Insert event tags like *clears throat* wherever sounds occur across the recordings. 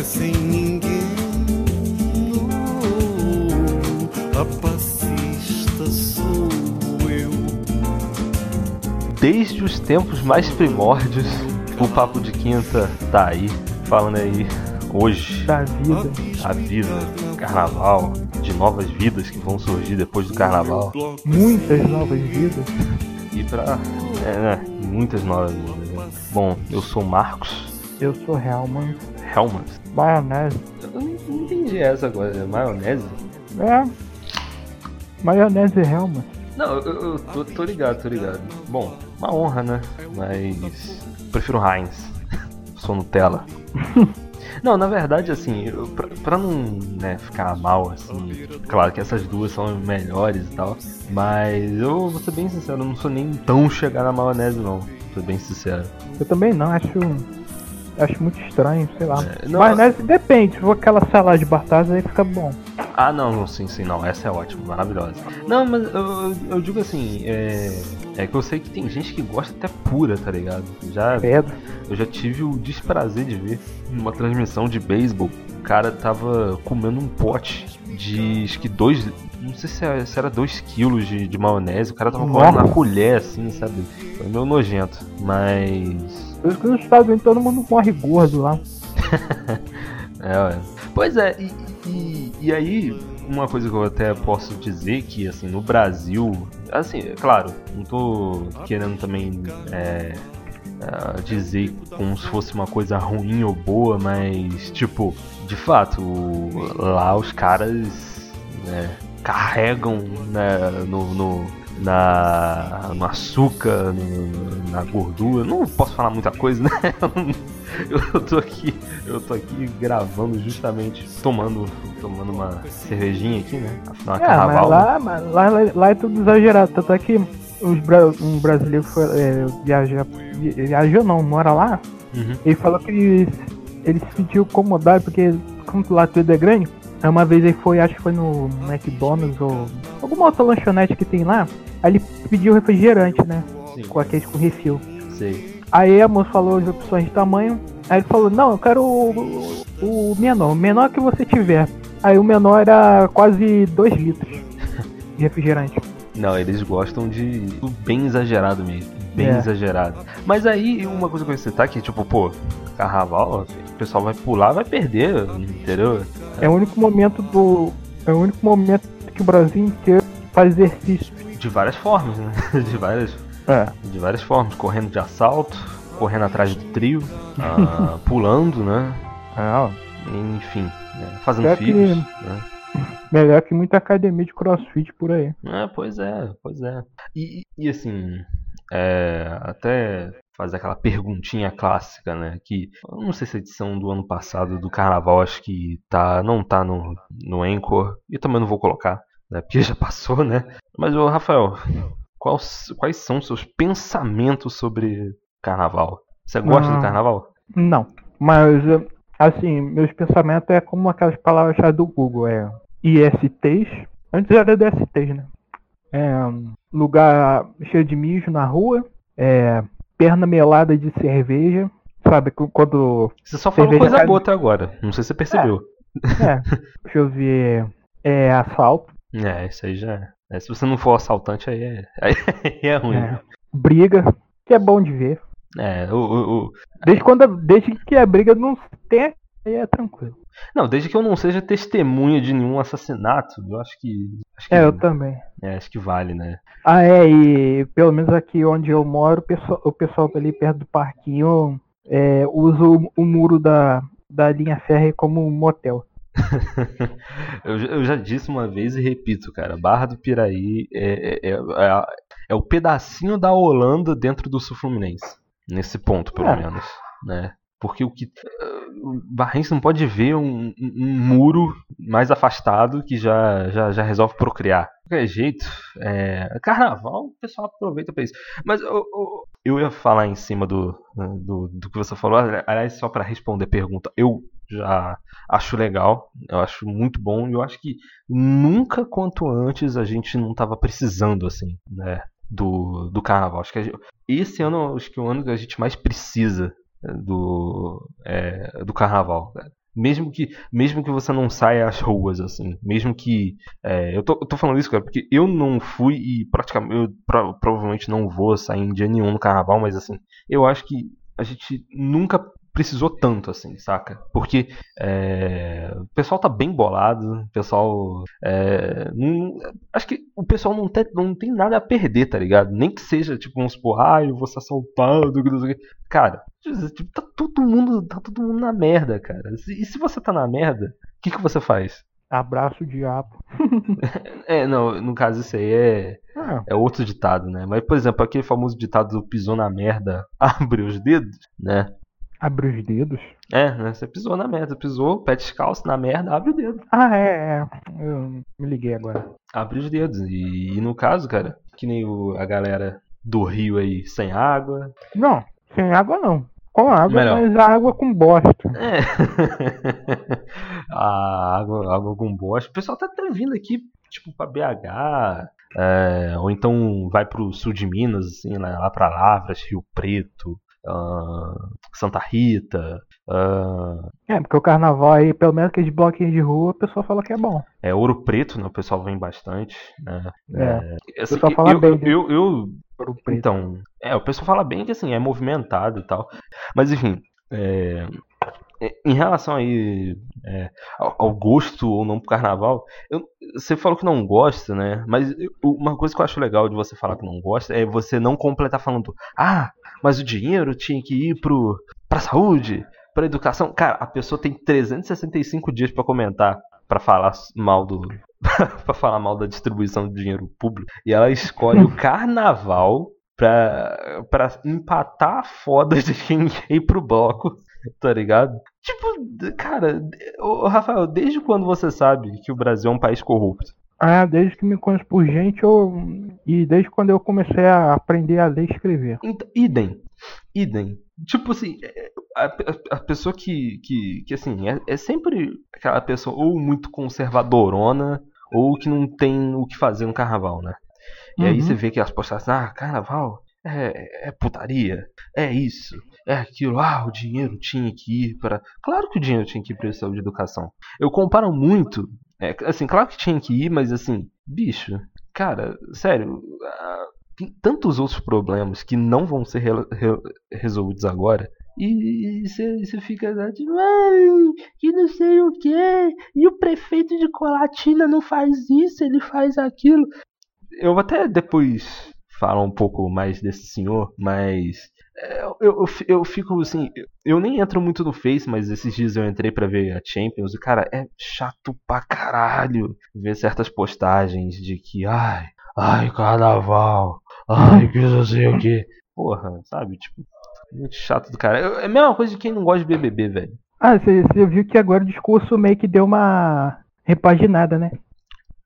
boca sem ninguém. Oh, a passista sou eu. Desde os tempos mais primórdios, o Papo de Quinta tá aí, falando aí hoje Da vida. a vida, carnaval, de novas vidas que vão surgir depois do carnaval. Muitas novas vidas. E pra. É, né? Muitas novas vidas. Bom, eu sou o Marcos Eu sou Helman. Helmut. Maionese. Eu não não entendi essa agora, é maionese? É. Maionese Helman. Não, eu, eu- tô, tô ligado, tô ligado. Bom, uma honra, né? Mas. Prefiro Heinz. *laughs* Sou Nutella. *laughs* Não, na verdade, assim, eu, pra, pra não né, ficar mal, assim, claro que essas duas são melhores e tal, mas eu vou ser bem sincero, eu não sou nem tão chegar na maionese, não, tô bem sincero. Eu também não, acho. Acho muito estranho, sei lá. É, não- Maionese depende, se for aquela salada de batata aí fica bom. Ah, não, não, sim, sim, não, essa é ótima, maravilhosa. Não, mas eu, eu, digo assim, é, é que eu sei que tem gente que gosta até pura, tá ligado? Já, Pedro. Eu já tive o desprazer de ver numa transmissão de beisebol. O cara tava comendo um pote de acho que dois. Não sei se era, se era dois quilos de, de maionese. O cara tava comendo na colher, assim, sabe? Foi meio nojento. Mas. Por isso que nos Estados Unidos todo mundo morre gordo lá. *laughs* É, ué. Pois é, e, e, e aí, uma coisa que eu até posso dizer que, assim, no Brasil, assim, é claro, não tô querendo também é, é, dizer como se fosse uma coisa ruim ou boa, mas, tipo, de fato, lá os caras né, carregam né, no, no, na, no açúcar, no- na gordura. Não posso falar muita coisa, né? *laughs* Eu tô aqui, eu tô aqui gravando justamente tomando, tomando uma cervejinha aqui, né? Afinal é carnaval. né? lá, mas lá, lá, lá é tudo exagerado. Tanto é que os um brasileiro foi é, viajar. vi- Viajou não, mora lá. Uhum. Ele falou que ele, ele se sentiu incomodado porque, como lá tudo é grande, aí uma vez ele foi, acho que foi no McDonald's ou alguma outra lanchonete que tem lá, aí ele pediu refrigerante, né? Sim, Com aqueles com refil. sei. Aí a moça falou as opções de tamanho, aí ele falou, não, eu quero o, o, o menor, o menor que você tiver. Aí o menor era quase 2 litros de refrigerante. Não, eles gostam de bem exagerado mesmo. Bem É. exagerado. Mas aí, uma coisa que eu ia citar que, tipo, pô, carnaval, o pessoal vai pular, vai perder, entendeu? É o único momento do. É o único momento que o Brasil inteiro faz exercício. De várias formas, né? *laughs* De várias, É. de várias formas. Correndo de assalto, correndo atrás do trio, ah, *laughs* pulando, né? Enfim, né? fazendo que- filhos, né? *laughs* Melhor que muita academia de crossfit por aí. É, pois é, pois é. E, e assim, é, até fazer aquela perguntinha clássica, né? Que não sei se a edição do ano passado do Carnaval acho que tá, não tá no, no Anchor e também não vou colocar, né? Porque já passou, né? Mas ô Rafael, quais, quais são seus pensamentos sobre Carnaval? Você gosta do Ah. Carnaval? Não. Mas, assim, meus pensamentos é como aquelas palavras do Google. É ISTs. Antes era DSTs, né? É, lugar cheio de mijo na rua. É, perna melada de cerveja. Sabe, quando. Você só falou coisa cai- boa até agora. Não sei se você percebeu. É, *laughs* deixa eu ver. É assalto. É, isso aí já. é. se você não for assaltante, aí é, *laughs* aí é ruim. É, briga. Que é bom de ver. É, o, o, o- Desde, quando, desde que a briga não tem, aí é tranquilo. Não, desde que eu não seja testemunha de nenhum assassinato, eu acho que. Acho que, É, eu também. é, acho que vale, né? Ah, é, e pelo menos aqui onde eu moro, o pessoal, o pessoal ali perto do parquinho é, usa o, o muro da, da linha férrea como um motel. *laughs* eu, já- eu já disse uma vez e repito, cara. Barra do Piraí é, é, é, a- é o pedacinho da Holanda dentro do Sul Fluminense. Nesse ponto, pelo É. menos. Né? Porque o que. O Barrense não pode ver um, um- muro mais afastado que já, já, já resolve procriar. De qualquer jeito, é, carnaval, o pessoal aproveita pra isso. Mas eu, eu, eu ia falar em cima do, do, do que você falou, aliás, só pra responder a pergunta, eu já acho legal, eu acho muito bom, e eu acho que nunca quanto antes a gente não tava precisando, assim, né, do, do carnaval. Acho que gente- esse ano acho que é o ano que a gente mais precisa do, é, do carnaval. Mesmo que, mesmo que você não saia às ruas, assim. Mesmo que. é, eu, tô, eu tô falando isso, cara, porque eu não fui e praticamente. Eu pro- provavelmente não vou sair em dia nenhum no carnaval, mas assim. Eu acho que a gente nunca precisou tanto, assim, saca? Porque é, o pessoal tá bem bolado, o pessoal. é, não- acho que o pessoal não tem, não tem nada a perder, tá ligado? Nem que seja, tipo, vamos supor, ah, eu vou ser assaltado. Cara, tipo, tá todo mundo, tá todo mundo na merda, cara. E se você tá na merda, o que, que você faz? Abraço o diabo. *laughs* É, não, no caso isso aí é, Ah, é outro ditado, né? Mas, por exemplo, aquele famoso ditado do pisou na merda, *laughs* abre os dedos, né? Abre os dedos. É, né? Você pisou na merda, pisou, pé descalço na merda, abre o dedo. Ah, é, é. Eu me liguei agora. Abre os dedos. E, e no caso, cara, que nem o- a galera do Rio aí sem água. Não, sem água não. Com água, Melhor. mas água com bosta. É. *laughs* a água, água com bosta. O pessoal tá até vindo aqui, tipo, pra BH. é, ou então vai pro sul de Minas, assim, lá, lá pra Lavras, Rio Preto, ah, Santa Rita. ah, É, porque o carnaval aí, pelo menos aqueles bloquinhos de rua, o pessoal fala que é bom. é Ouro Preto, né? O pessoal vem bastante. Né? É. assim, pessoal fala eu, bem eu, eu Ouro preto. Então, é, o pessoal fala bem que assim, é movimentado e tal. Mas enfim, é, é, em relação aí é, ao, ao gosto ou não pro carnaval, eu- você falou que não gosta, né? Mas eu- uma coisa que eu acho legal de você falar que não gosta é você não completar falando, ah, mas o dinheiro tinha que ir pro, pra saúde, pra educação. Cara, a pessoa tem 365 dias pra comentar, pra falar mal do. *laughs* pra falar mal da distribuição de dinheiro público. E ela escolhe o *laughs* carnaval pra, pra empatar a foda de quem quer ir pro bloco, tá ligado? Tipo, cara, ô, Rafael, desde quando você sabe que o Brasil é um país corrupto? Ah, desde que me conheço por gente, eu. E desde quando eu comecei a aprender a ler e escrever. Então, idem. Idem. Tipo assim, é, a, a- a pessoa que, que, que assim, é, é sempre aquela pessoa ou muito conservadorona ou que não tem o que fazer no carnaval, né? E aí Uhum. você vê que as postagens, ah, carnaval é, é putaria, é isso, é aquilo, ah, o dinheiro tinha que ir para. Claro que o dinheiro tinha que ir para saúde e educação. Eu comparo muito, é, assim, claro que tinha que ir, mas assim, bicho, cara, sério, tem tantos outros problemas que não vão ser rela- re- resolvidos agora. E você fica lá, tipo, que não sei o que, e o prefeito de Colatina não faz isso, ele faz aquilo. Eu até depois falar um pouco mais desse senhor, mas eu, eu, eu fico assim, eu nem entro muito no Face, mas esses dias eu entrei pra ver a Champions e cara, é chato pra caralho ver certas postagens de que, ai, ai, carnaval, ai, que não sei o que. Porra, sabe? Tipo, muito chato do cara. É a mesma coisa de quem não gosta de BBB, velho. Ah, você viu que agora o discurso meio que deu uma repaginada, né?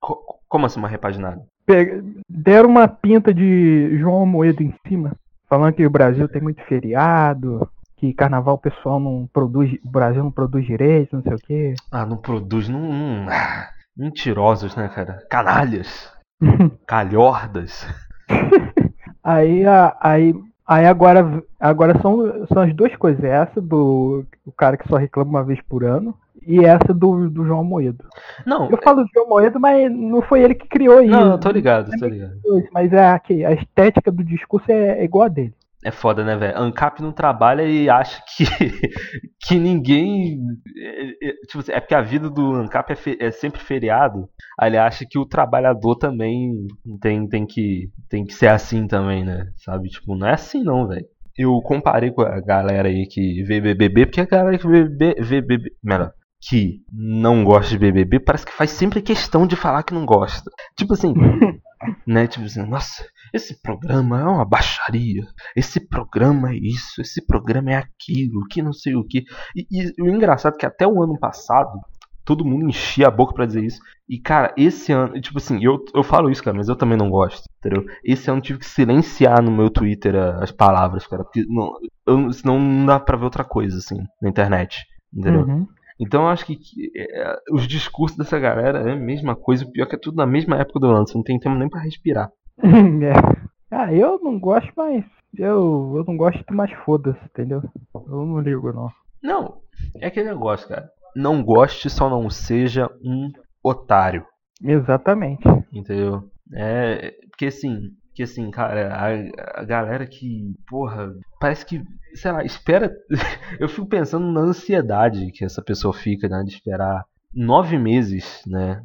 Co- Como assim uma repaginada? Pe- Deram uma pinta de João Moedo em cima, falando que o Brasil tem muito feriado, que carnaval o pessoal não produz, o Brasil não produz direito, não sei o quê. Ah, não produz, não. não- ah, mentirosos, né, cara? Canalhas. *laughs* Calhordas. *laughs* Aí, a- aí, aí agora, agora são, são as duas coisas, essa do o cara que só reclama uma vez por ano e essa do, do João Moedo. Não, Eu falo do João Moedo, mas não foi ele que criou isso. não, eu tô ligado, tô ligado. Mas é a, que a estética do discurso é, é igual a dele. É foda, né, velho? ANCAP não trabalha e acha que, *laughs* que ninguém. é- é- tipo assim, é porque a vida do ANCAP é, fe- é sempre feriado. Aí ele acha que o trabalhador também tem, tem, que, tem que ser assim também, né? Sabe? Tipo, não é assim não, velho. Eu comparei com a galera aí que vê BBB, porque a galera que vê, BBB vê BBB. Melhor. Que não gosta de BBB parece que faz sempre questão de falar que não gosta. Tipo assim. *laughs* né? Tipo assim, nossa, esse programa é uma baixaria. Esse programa é isso, esse programa é aquilo, que não sei o que. E, e o engraçado é que até o ano passado, todo mundo enchia a boca pra dizer isso. E, cara, esse ano, tipo assim, eu, eu falo isso, cara, mas eu também não gosto, entendeu? Esse ano eu tive que silenciar no meu Twitter as palavras, cara, porque não, eu, senão não dá pra ver outra coisa, assim, na internet, entendeu? Uhum. Então eu acho que, é, os discursos dessa galera é a mesma coisa, o pior que é tudo na mesma época do ano, você não tem tempo nem pra respirar. *laughs* É. Ah, eu não gosto, mas eu, eu não gosto, mas foda-se, entendeu? Eu não ligo, não. Não, é aquele negócio, cara. não goste, só não seja um otário. Exatamente. Entendeu? É. Porque assim. Porque assim, cara, a, a galera que. Porra, parece que. Sei lá, espera. *laughs* Eu fico pensando na ansiedade que essa pessoa fica, né? De esperar nove meses, né?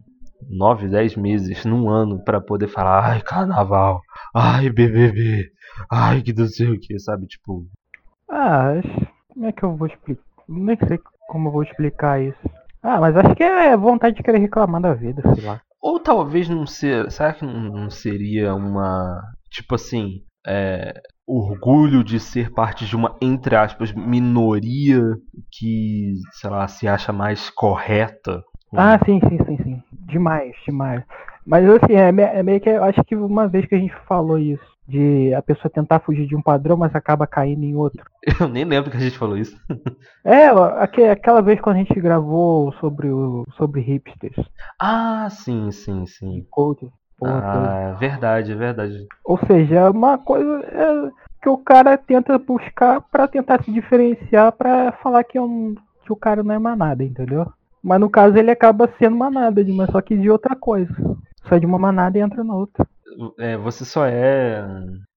Nove, dez meses num ano pra poder falar, ai, carnaval, ai, BBB, ai, que não sei o que, sabe? Tipo, Ah, como é que eu vou explicar? Nem sei como eu vou explicar isso. Ah, mas acho que é vontade de querer reclamar da vida, sei lá. Ou talvez não ser. Será que não seria uma. Tipo assim. é, orgulho de ser parte de uma, entre aspas, minoria que, sei lá, se acha mais correta. Ah, sim, sim, sim, sim. Demais, demais. Mas assim, é, é meio que eu acho que uma vez que a gente falou isso, de a pessoa tentar fugir de um padrão, mas acaba caindo em outro. *laughs* Eu nem lembro que a gente falou isso. *laughs* É, aquela vez quando a gente gravou sobre o sobre hipsters, Ah, sim, sim, sim. toda. Ah, verdade, é verdade. Ou seja, é uma coisa é, que o cara tenta buscar pra tentar se diferenciar pra falar que, é um, que o cara não é manada, entendeu? Mas no caso ele acaba sendo manada, mas só que de outra coisa. Sai de uma manada e entra na outra. É, você só é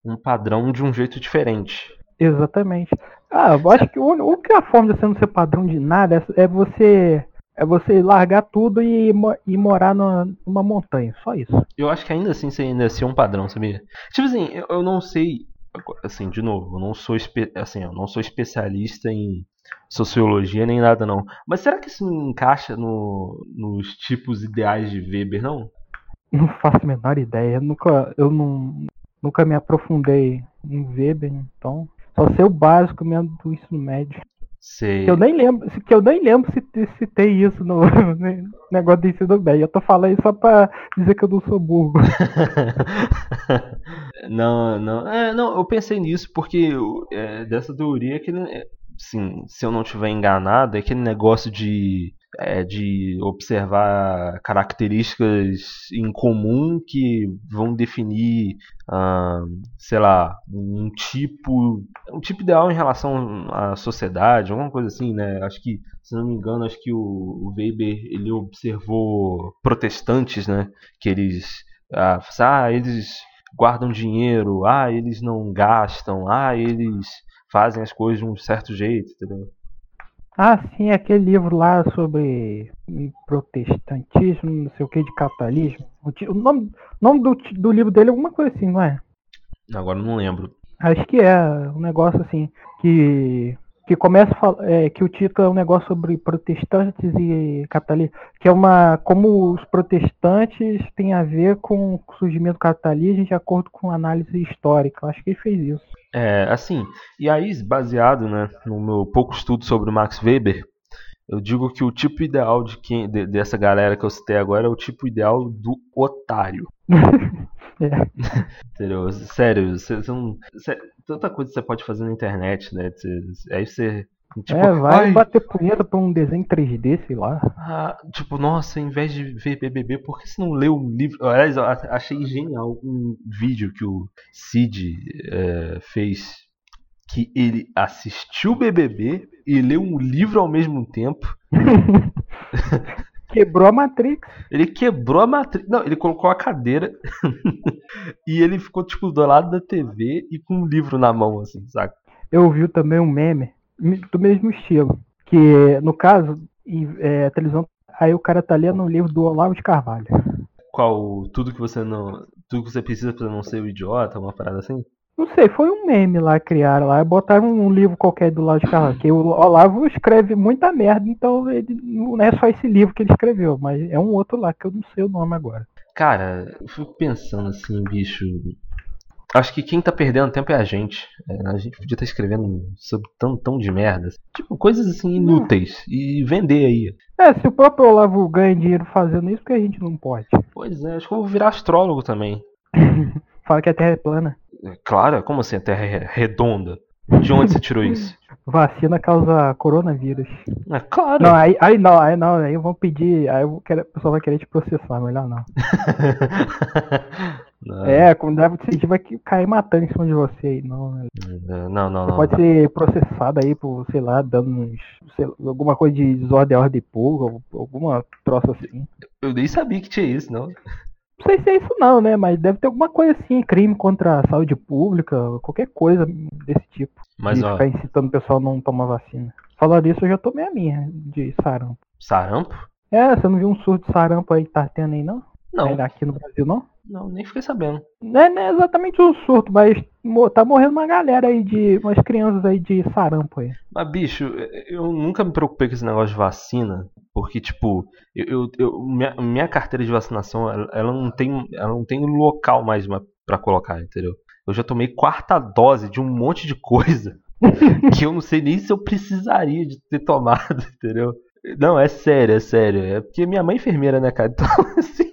um padrão de um jeito diferente. Exatamente. Ah, eu acho que o uni- a única forma de você não ser padrão de nada é, é você é você largar tudo e, e morar numa, numa montanha. Só isso. Eu acho que ainda assim você ainda é um padrão, sabia? Tipo assim, eu, eu não sei. Assim, de novo, eu não sou assim, eu não sou especialista em sociologia nem nada não. Mas será que isso não encaixa no, nos tipos ideais de Weber, não? Não faço a menor ideia. Eu nunca, eu não, nunca me aprofundei em Weber, então. Só sei o básico mesmo do ensino médio. Sei. Que eu nem lembro, que eu nem lembro se, se tem isso *laughs* no negócio do ensino médio. Eu tô falando isso só pra dizer que eu não sou burro. *laughs* não, não, é, não, eu pensei nisso porque é, dessa teoria que, né, assim, se eu não estiver enganado, é aquele negócio de, é, de observar características em comum que vão definir, ah, sei lá, um tipo, um tipo ideal em relação à sociedade, alguma coisa assim, né? Acho que, se não me engano, acho que o, Weber ele observou protestantes, né? Que eles, ah, ah, eles guardam dinheiro, ah, eles não gastam, ah, eles fazem as coisas de um certo jeito, entendeu? Ah, sim, aquele livro lá sobre protestantismo, não sei o que, de capitalismo. O, nome, nome do, do livro dele é alguma coisa assim, não é? Agora não lembro. Acho que é um negócio assim que que começa é, que o título é um negócio sobre protestantes e capitalismo, que é uma como os protestantes têm a ver com o surgimento do capitalismo de acordo com análise histórica. Eu Acho que ele fez isso. É, assim, e aí, baseado, né, no meu pouco estudo sobre o Max Weber, eu digo que o tipo ideal de quem, de- dessa galera que eu citei agora é o tipo ideal do otário. *laughs* É. Entendeu? Sério, você, você não. cê- tanta coisa que você pode fazer na internet, né? Cê- aí você. Tipo, é, vai ai, bater punheta pra um desenho 3D, sei lá. ah, tipo, nossa, em vez de ver BBB, por que você não lê um livro? Aliás, achei genial um vídeo que o Cid é, fez. Que ele assistiu BBB e leu um livro ao mesmo tempo. *laughs* Quebrou a Matrix. Ele quebrou a matriz. Não, ele colocou a cadeira *laughs* e ele ficou, tipo, do lado da TV e com um livro na mão, assim, saca? Eu vi também um meme me- do mesmo estilo. Que, no caso, é, a televisão. Aí o cara tá lendo um livro do Olavo de Carvalho. Qual. Tudo que você não. Tudo que você precisa pra não ser um idiota, uma parada assim? Não sei, foi um meme lá criaram lá. Botaram um livro qualquer do Olavo de Carvalho. Que o Olavo escreve muita merda, então ele não é só esse livro que ele escreveu, mas é um outro lá que eu não sei o nome agora. Cara, eu fico pensando assim, bicho. Acho que quem tá perdendo tempo é a gente. É, a gente podia estar escrevendo sobre tão, tão de merda. Tipo, coisas assim inúteis. E vender aí. É, se o próprio Olavo ganha dinheiro fazendo isso, porque a gente não pode? Pois é, acho que eu vou virar astrólogo também. *laughs* Fala que a Terra é plana. É, Claro, como assim a Terra é redonda? De onde você tirou isso? *laughs* Vacina causa coronavírus. É claro. Não, aí, aí não, aí não, aí vão pedir. Aí o pessoal vai querer te processar, melhor não. *laughs* Não, É, a comunidade você vai cair matando em cima de você aí, não, né? não, não, não. Você pode ser processado aí por, sei lá, danos, sei lá, alguma coisa de desordem à ordem pública, alguma troça assim. Eu nem sabia que tinha isso, não. Não sei se é isso não, né? Mas deve ter alguma coisa assim, crime contra a saúde pública, qualquer coisa desse tipo. Mas, de ó, ficar incitando o pessoal a não tomar vacina. Falando isso, eu já tomei a minha de sarampo. sarampo? É, você não viu um surto de sarampo aí que tá tendo aí, não? Não, aqui no Brasil, não? Não, nem fiquei sabendo. Não é, não é exatamente um surto, mas tá morrendo uma galera aí de. umas crianças aí de sarampo aí. Mas, bicho, eu nunca me preocupei com esse negócio de vacina, porque, tipo, eu, eu- minha, minha carteira de vacinação, ela, não tem, ela não tem local mais ma- pra colocar, entendeu? Eu já tomei quarta dose de um monte de coisa *laughs* que eu não sei nem se eu precisaria de ter tomado, *laughs* entendeu? Não, é sério, é sério. É porque minha mãe é enfermeira, né, cara? *laughs* Então, assim,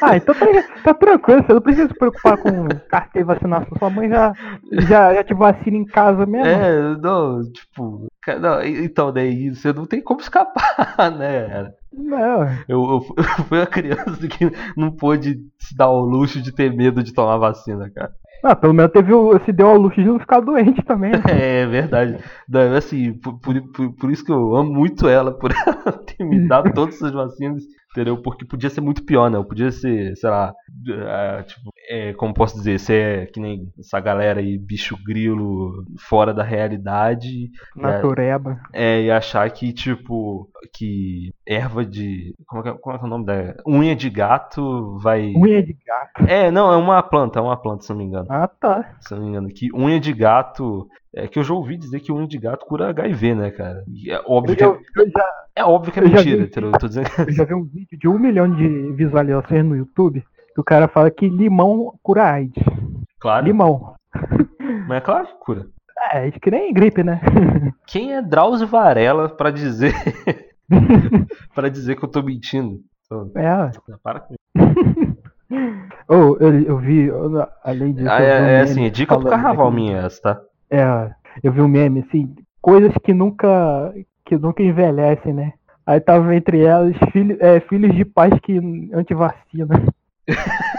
Ah, então tá, tá tranquilo, você não precisa se preocupar com carteira de vacinação. Sua mãe já, já, já te vacina em casa mesmo. é, não, tipo, não, então, daí você não tem como escapar, *laughs* né? Não, Eu, eu, *laughs* eu fui a criança que não pôde se dar ao luxo de ter medo de tomar vacina, cara. ah, pelo menos teve o, se deu ao luxo de não ficar doente também. né? *laughs* É verdade. Não, assim, por, por, por- por isso que eu amo muito ela, por ela ter me dado todas essas vacinas, entendeu? Porque podia ser muito pior, né? Eu podia ser, sei lá, é, tipo, é, como posso dizer, ser que nem essa galera aí, bicho grilo, fora da realidade. Natureba. É, e achar que, tipo, que erva de. Como é que é, como é, que é o nome da. Unha de gato vai. Unha de gato. É, não, é uma planta, é uma planta, se não me engano. Ah, tá. Se não me engano. Que unha de gato. É que eu já ouvi dizer que unha de gato cura HIV, né, cara? E é óbvio Eu que é, já, é óbvio que é mentira, vi. entendeu? Eu tô dizendo eu já vi um vídeo de um milhão de visualizações no YouTube que o cara fala que limão cura AIDS. Claro. Limão. *laughs* Mas é claro que cura. É, acho que nem gripe, né? *laughs* Quem é Drauzio Varela pra dizer. *laughs* pra dizer que eu tô mentindo? Então, É. para com isso. Ou eu, eu vi, eu- além disso. Ah, é, é assim, dica do carnaval minha essa, tá? É, eu vi um meme, assim, coisas que nunca, que nunca envelhecem, né? Aí tava entre elas filho, é, filhos de pais que antivacina. *laughs*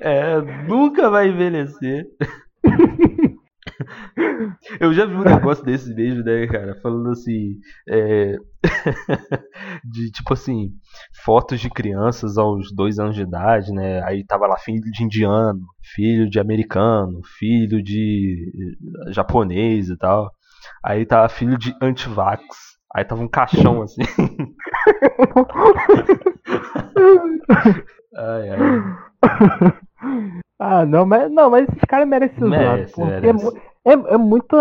É, nunca vai envelhecer. *laughs* *laughs* Eu já vi um negócio desse mesmo, né, cara? Falando assim. é, *laughs* de tipo assim, fotos de crianças aos dois anos de idade, né? Aí tava lá filho de indiano, filho de americano, filho de eh, japonês e tal. Aí tava filho de antivax. Aí tava um caixão *laughs* assim. Ai, ai. Ah, não, mas não, mas esses caras merecem ser zoados, Merece, é, merece. mu- é, é muita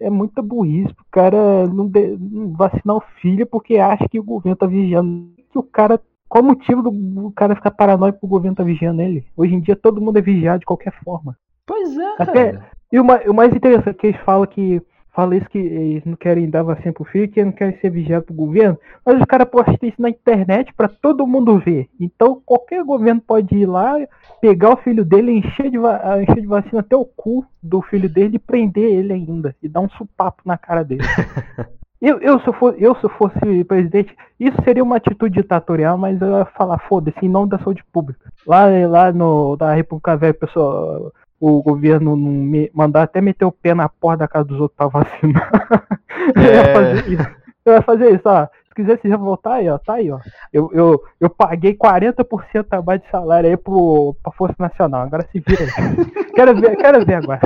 é muita burrice pro cara não, de- não vacinar o filho porque acha que o governo tá vigiando. Que o cara qual o motivo do, cara ficar paranoico que o governo tá vigiando ele? Hoje em dia todo mundo é vigiado de qualquer forma. Pois é, Até- cara. E o, o mais interessante é que eles falam que fala isso que eles não querem dar vacina pro filho, que eles não querem ser vigiados pro governo, mas os caras postam isso na internet pra todo mundo ver. Então qualquer governo pode ir lá, pegar o filho dele, encher de, encher de vacina até o cu do filho dele e prender ele ainda. E dar um supapo na cara dele. *laughs* Eu, eu, se eu, fosse, eu, se eu fosse presidente, isso seria uma atitude ditatorial, mas eu ia falar, foda-se, em nome da saúde pública. Lá, lá no, na República Velha, pessoal, o governo não me, mandar até meter o pé na porta da casa dos outros pra vacinar. *laughs* eu ia É. fazer isso. Eu ia fazer isso, ó. Se quiser se revoltar aí, ó, tá aí, ó. Eu, eu, eu paguei 40% a mais de salário aí pro, pra Força Nacional. Agora se vira aí. quero, ver, quero ver agora.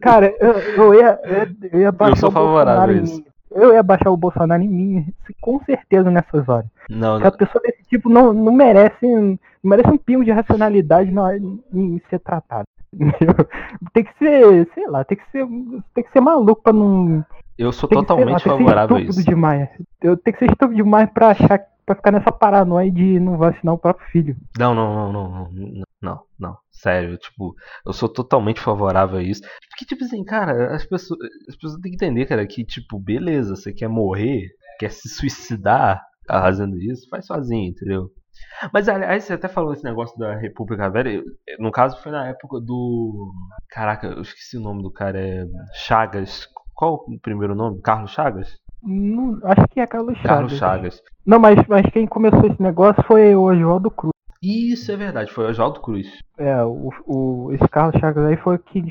Cara, eu, eu ia, eu ia, eu baixar sou o Bolsonaro favorável a em isso. Eu ia baixar o Bolsonaro em mim, com certeza, nessas horas. Não, Porque a não. pessoa desse tipo não, não merece merece um pingo de racionalidade na hora em ser tratado. entendeu? *laughs* Tem que ser, sei lá, tem que ser, tem que ser maluco pra não. Eu sou lá, totalmente ser favorável a isso. demais. Eu tenho que ser estúpido demais pra achar, pra ficar nessa paranoia de não vacinar o próprio filho. Não, não, não, não, não, não, não. Sério, tipo, eu sou totalmente favorável a isso. Porque, tipo assim, cara, as pessoas, as pessoas têm que entender, cara, que, tipo, beleza, você quer morrer, quer se suicidar fazendo isso, faz sozinho, entendeu? Mas, aliás, você até falou esse negócio da República Velha. No caso, foi na época do. Caraca, eu esqueci o nome do cara. É Chagas Qual o primeiro nome? Carlos Chagas? Não, acho que é Carlos Chagas. Carlos Chagas. Não, mas, mas quem começou esse negócio foi o Oswaldo Cruz. Isso é verdade, foi o Oswaldo Cruz. É, o, o, esse Carlos Chagas aí foi o que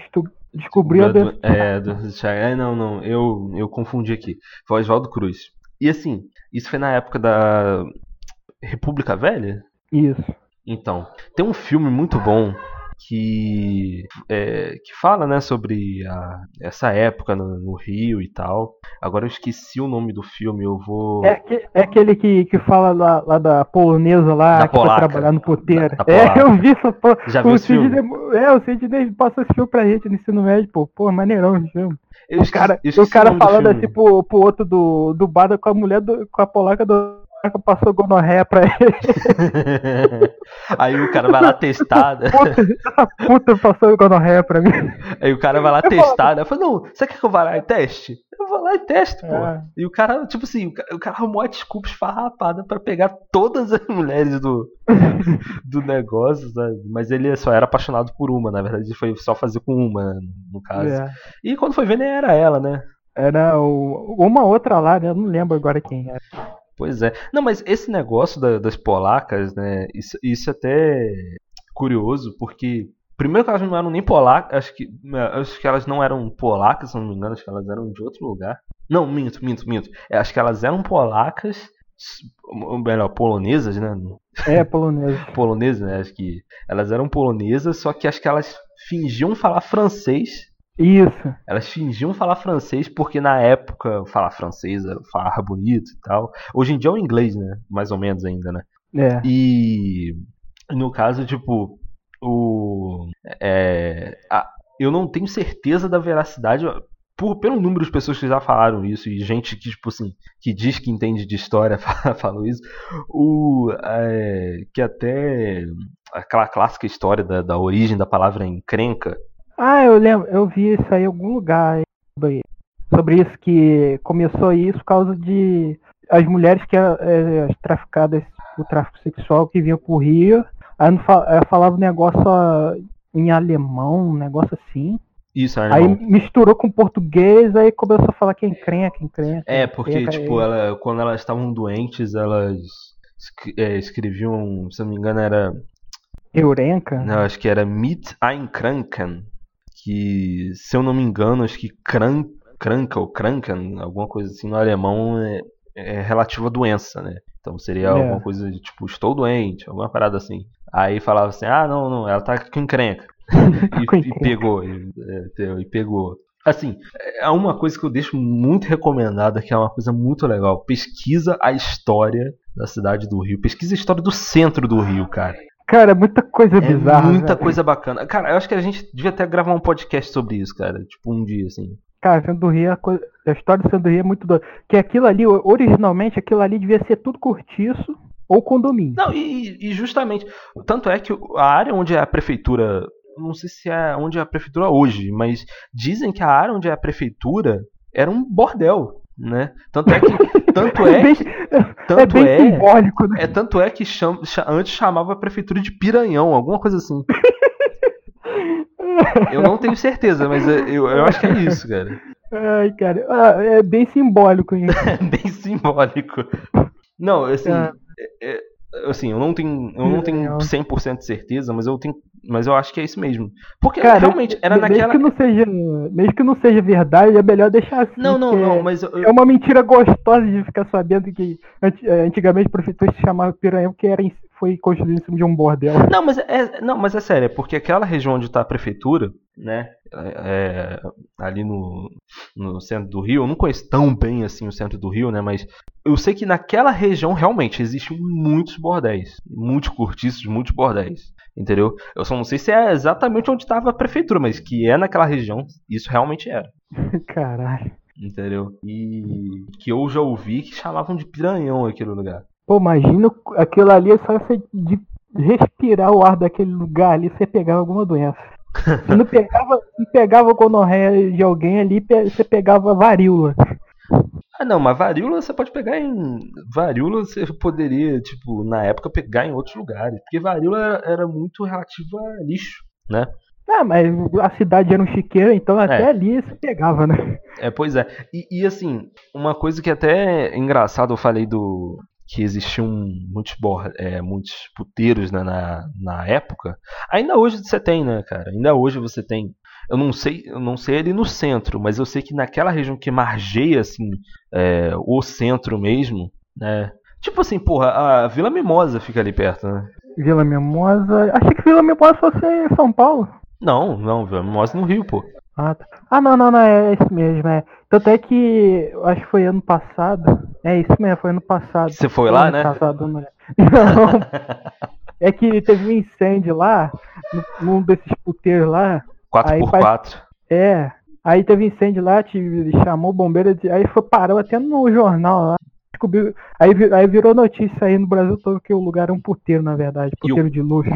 descobriu a Do- é, do Chagas. É, não, não, eu, eu confundi aqui. Foi o Oswaldo Cruz. E assim, isso foi na época da República Velha? Isso. Então, tem um filme muito bom que é, que fala, né, sobre a- essa época no, no Rio e tal. Agora eu esqueci o nome do filme, eu vou. É, aque- é aquele que, que fala lá, lá da polonesa lá, Da que foi polaca. trabalhar no puteiro. É, eu vi essa porra. Já viu o esse filme? Sidney, é, o Sidney passou esse filme pra gente no ensino médio, pô. Pô, maneirão esse filme. Eu O esqueci- cara, esqueci o cara do falando assim pro, pro outro do, do bar com a mulher, do, com a polaca do que passou gonorreia pra ele. *laughs* Aí o cara vai lá testar, né? *laughs* Puta, essa puta passou gonorreia pra mim. Aí o cara vai lá testar, né? Eu falei, não, você quer que eu vá lá e teste? Eu vou lá e testo, pô. É. E o cara, tipo assim, o cara, o cara arrumou a desculpa esfarrapada pra pegar todas as mulheres do, *laughs* do negócio, sabe? Mas ele só era apaixonado por uma, na verdade, foi só fazer com uma, no caso. É. E quando foi ver, nem era ela, né? Era o, uma outra lá, né? Eu não lembro agora quem era. Pois é. Não, mas esse negócio da- das polacas, né? Isso, isso é até curioso, porque. Primeiro que elas não eram nem polacas, acho que, acho que elas não eram polacas, se não me engano, acho que elas eram de outro lugar. Não, minto, minto, minto. É, acho que elas eram polacas, ou melhor, polonesas, né? É, polonesa. *laughs* Polonesas, né? Acho que elas eram polonesas, só que acho que elas fingiam falar francês Isso. elas fingiam falar francês porque na época falar francês era falar bonito e tal. Hoje em dia é o inglês, né? Mais ou menos ainda, né? É. E no caso, tipo, o. É, a- eu não tenho certeza da veracidade. Por, pelo número de pessoas que já falaram isso, e gente que, tipo assim, que diz que entende de história *laughs* falou isso, o, é, que até aquela clássica história da, da origem da palavra encrenca, Ah, eu lembro, eu vi isso aí em algum lugar sobre, sobre isso que começou isso por causa de as mulheres que eram é, as traficadas o tráfico sexual que vinham pro Rio, aí falava um negócio em alemão, um negócio assim. isso, Aí misturou com português, aí começou a falar quem crenha, quem crenha. É, porque, Encrenca, tipo, é. ela, quando elas estavam doentes, elas é, escreviam, se não me engano, era. Eurenca? Não, acho que era Mit einkranken. Que, se eu não me engano, acho que krank, kranka ou kranken, alguma coisa assim no alemão, é, é relativo à doença, né? Então seria É. alguma coisa de tipo, estou doente, alguma parada assim. Aí falava assim, ah, não, não, ela tá com encrenca. *laughs* E, e pegou, e, é, e pegou. Assim, é uma coisa que eu deixo muito recomendada, que é uma coisa muito legal. Pesquisa a história da cidade do Rio. Pesquisa a história do centro do Rio, cara. Cara, muita coisa É bizarra. muita velho. coisa bacana. Cara, eu acho que a gente devia até gravar um podcast sobre isso, cara. Tipo, um dia, assim. Cara, do Rio, a, coisa- a história do Rio é muito doida. Que aquilo ali, originalmente, aquilo ali devia ser tudo cortiço ou condomínio. Não, e, e justamente. Tanto é que a área onde é a prefeitura. Não sei se é onde é a prefeitura hoje, mas dizem que a área onde é a prefeitura era um bordel, né? Tanto é que. Tanto *laughs* é bem, que. é Tanto bem é. simbólico, né? É tanto é que cham- cha- antes chamava a prefeitura de Piranhão, alguma coisa assim. *laughs* Eu não tenho certeza, mas é- eu, eu acho que é isso, cara. Ai, cara, ah, é bem simbólico isso. *laughs* É bem simbólico. Não, assim, É. é- é- assim, eu não tenho, eu não tenho Piranhão. 100% de certeza, mas eu tenho, mas eu acho que é isso mesmo. Porque Cara, realmente era mesmo naquela que não seja, mesmo que não seja verdade, é melhor deixar assim. Não, não, não, mas eu- É uma mentira gostosa de ficar sabendo que eh, antigamente a prefeitura se chamava Piranha porque era foi construído em cima de um bordel. Não, mas é, não, mas é sério, é porque aquela região onde está a prefeitura, né, é, ali no, no centro do Rio, eu não conheço tão bem assim o centro do Rio, né, mas eu sei que naquela região realmente existem muitos bordéis, muitos cortiços, muitos bordéis, entendeu? Eu só não sei se é exatamente onde estava a prefeitura, mas que é naquela região, isso realmente era. *laughs* Caralho. Entendeu? E que eu já ouvi que chamavam de piranhão aquele lugar. Pô, imagina aquilo ali, só você de respirar o ar daquele lugar ali, você pegava alguma doença. Se não pegava, se pegava gonorreia de alguém ali, você pegava varíola. Ah, não, mas varíola você pode pegar em. Varíola você poderia, tipo, na época pegar em outros lugares. Porque varíola era, era muito relativa a lixo, né? Ah, mas a cidade era um chiqueiro, então até É. ali se pegava, né? É, pois é. E, e, assim, uma coisa que até é engraçado, eu falei do. Que existiam muitos, é, muitos puteiros né, na, na época. Ainda hoje você tem, né, cara? Ainda hoje você tem. Eu não sei, eu não sei ali no centro, mas eu sei que naquela região que margeia assim é, o centro mesmo, né? Tipo assim, porra, a Vila Mimosa fica ali perto, né? Vila Mimosa. Achei que Vila Mimosa fosse em São Paulo. Não, não, Vila Mimosa no Rio, pô. Ah, tá. Ah, não, não, não, é isso mesmo, é. Tanto é que acho que foi ano passado. É isso mesmo, foi ano passado. Você foi lá, né? passado, não, é. Não. É que teve um incêndio lá, num desses puteiros lá. Aí 4x4. É. Aí teve incêndio lá, te chamou o bombeiro, aí foi parou até no jornal lá. Descobriu, aí, aí virou notícia aí no Brasil todo que o lugar era um puteiro, na verdade. O- Puteiro de luxo.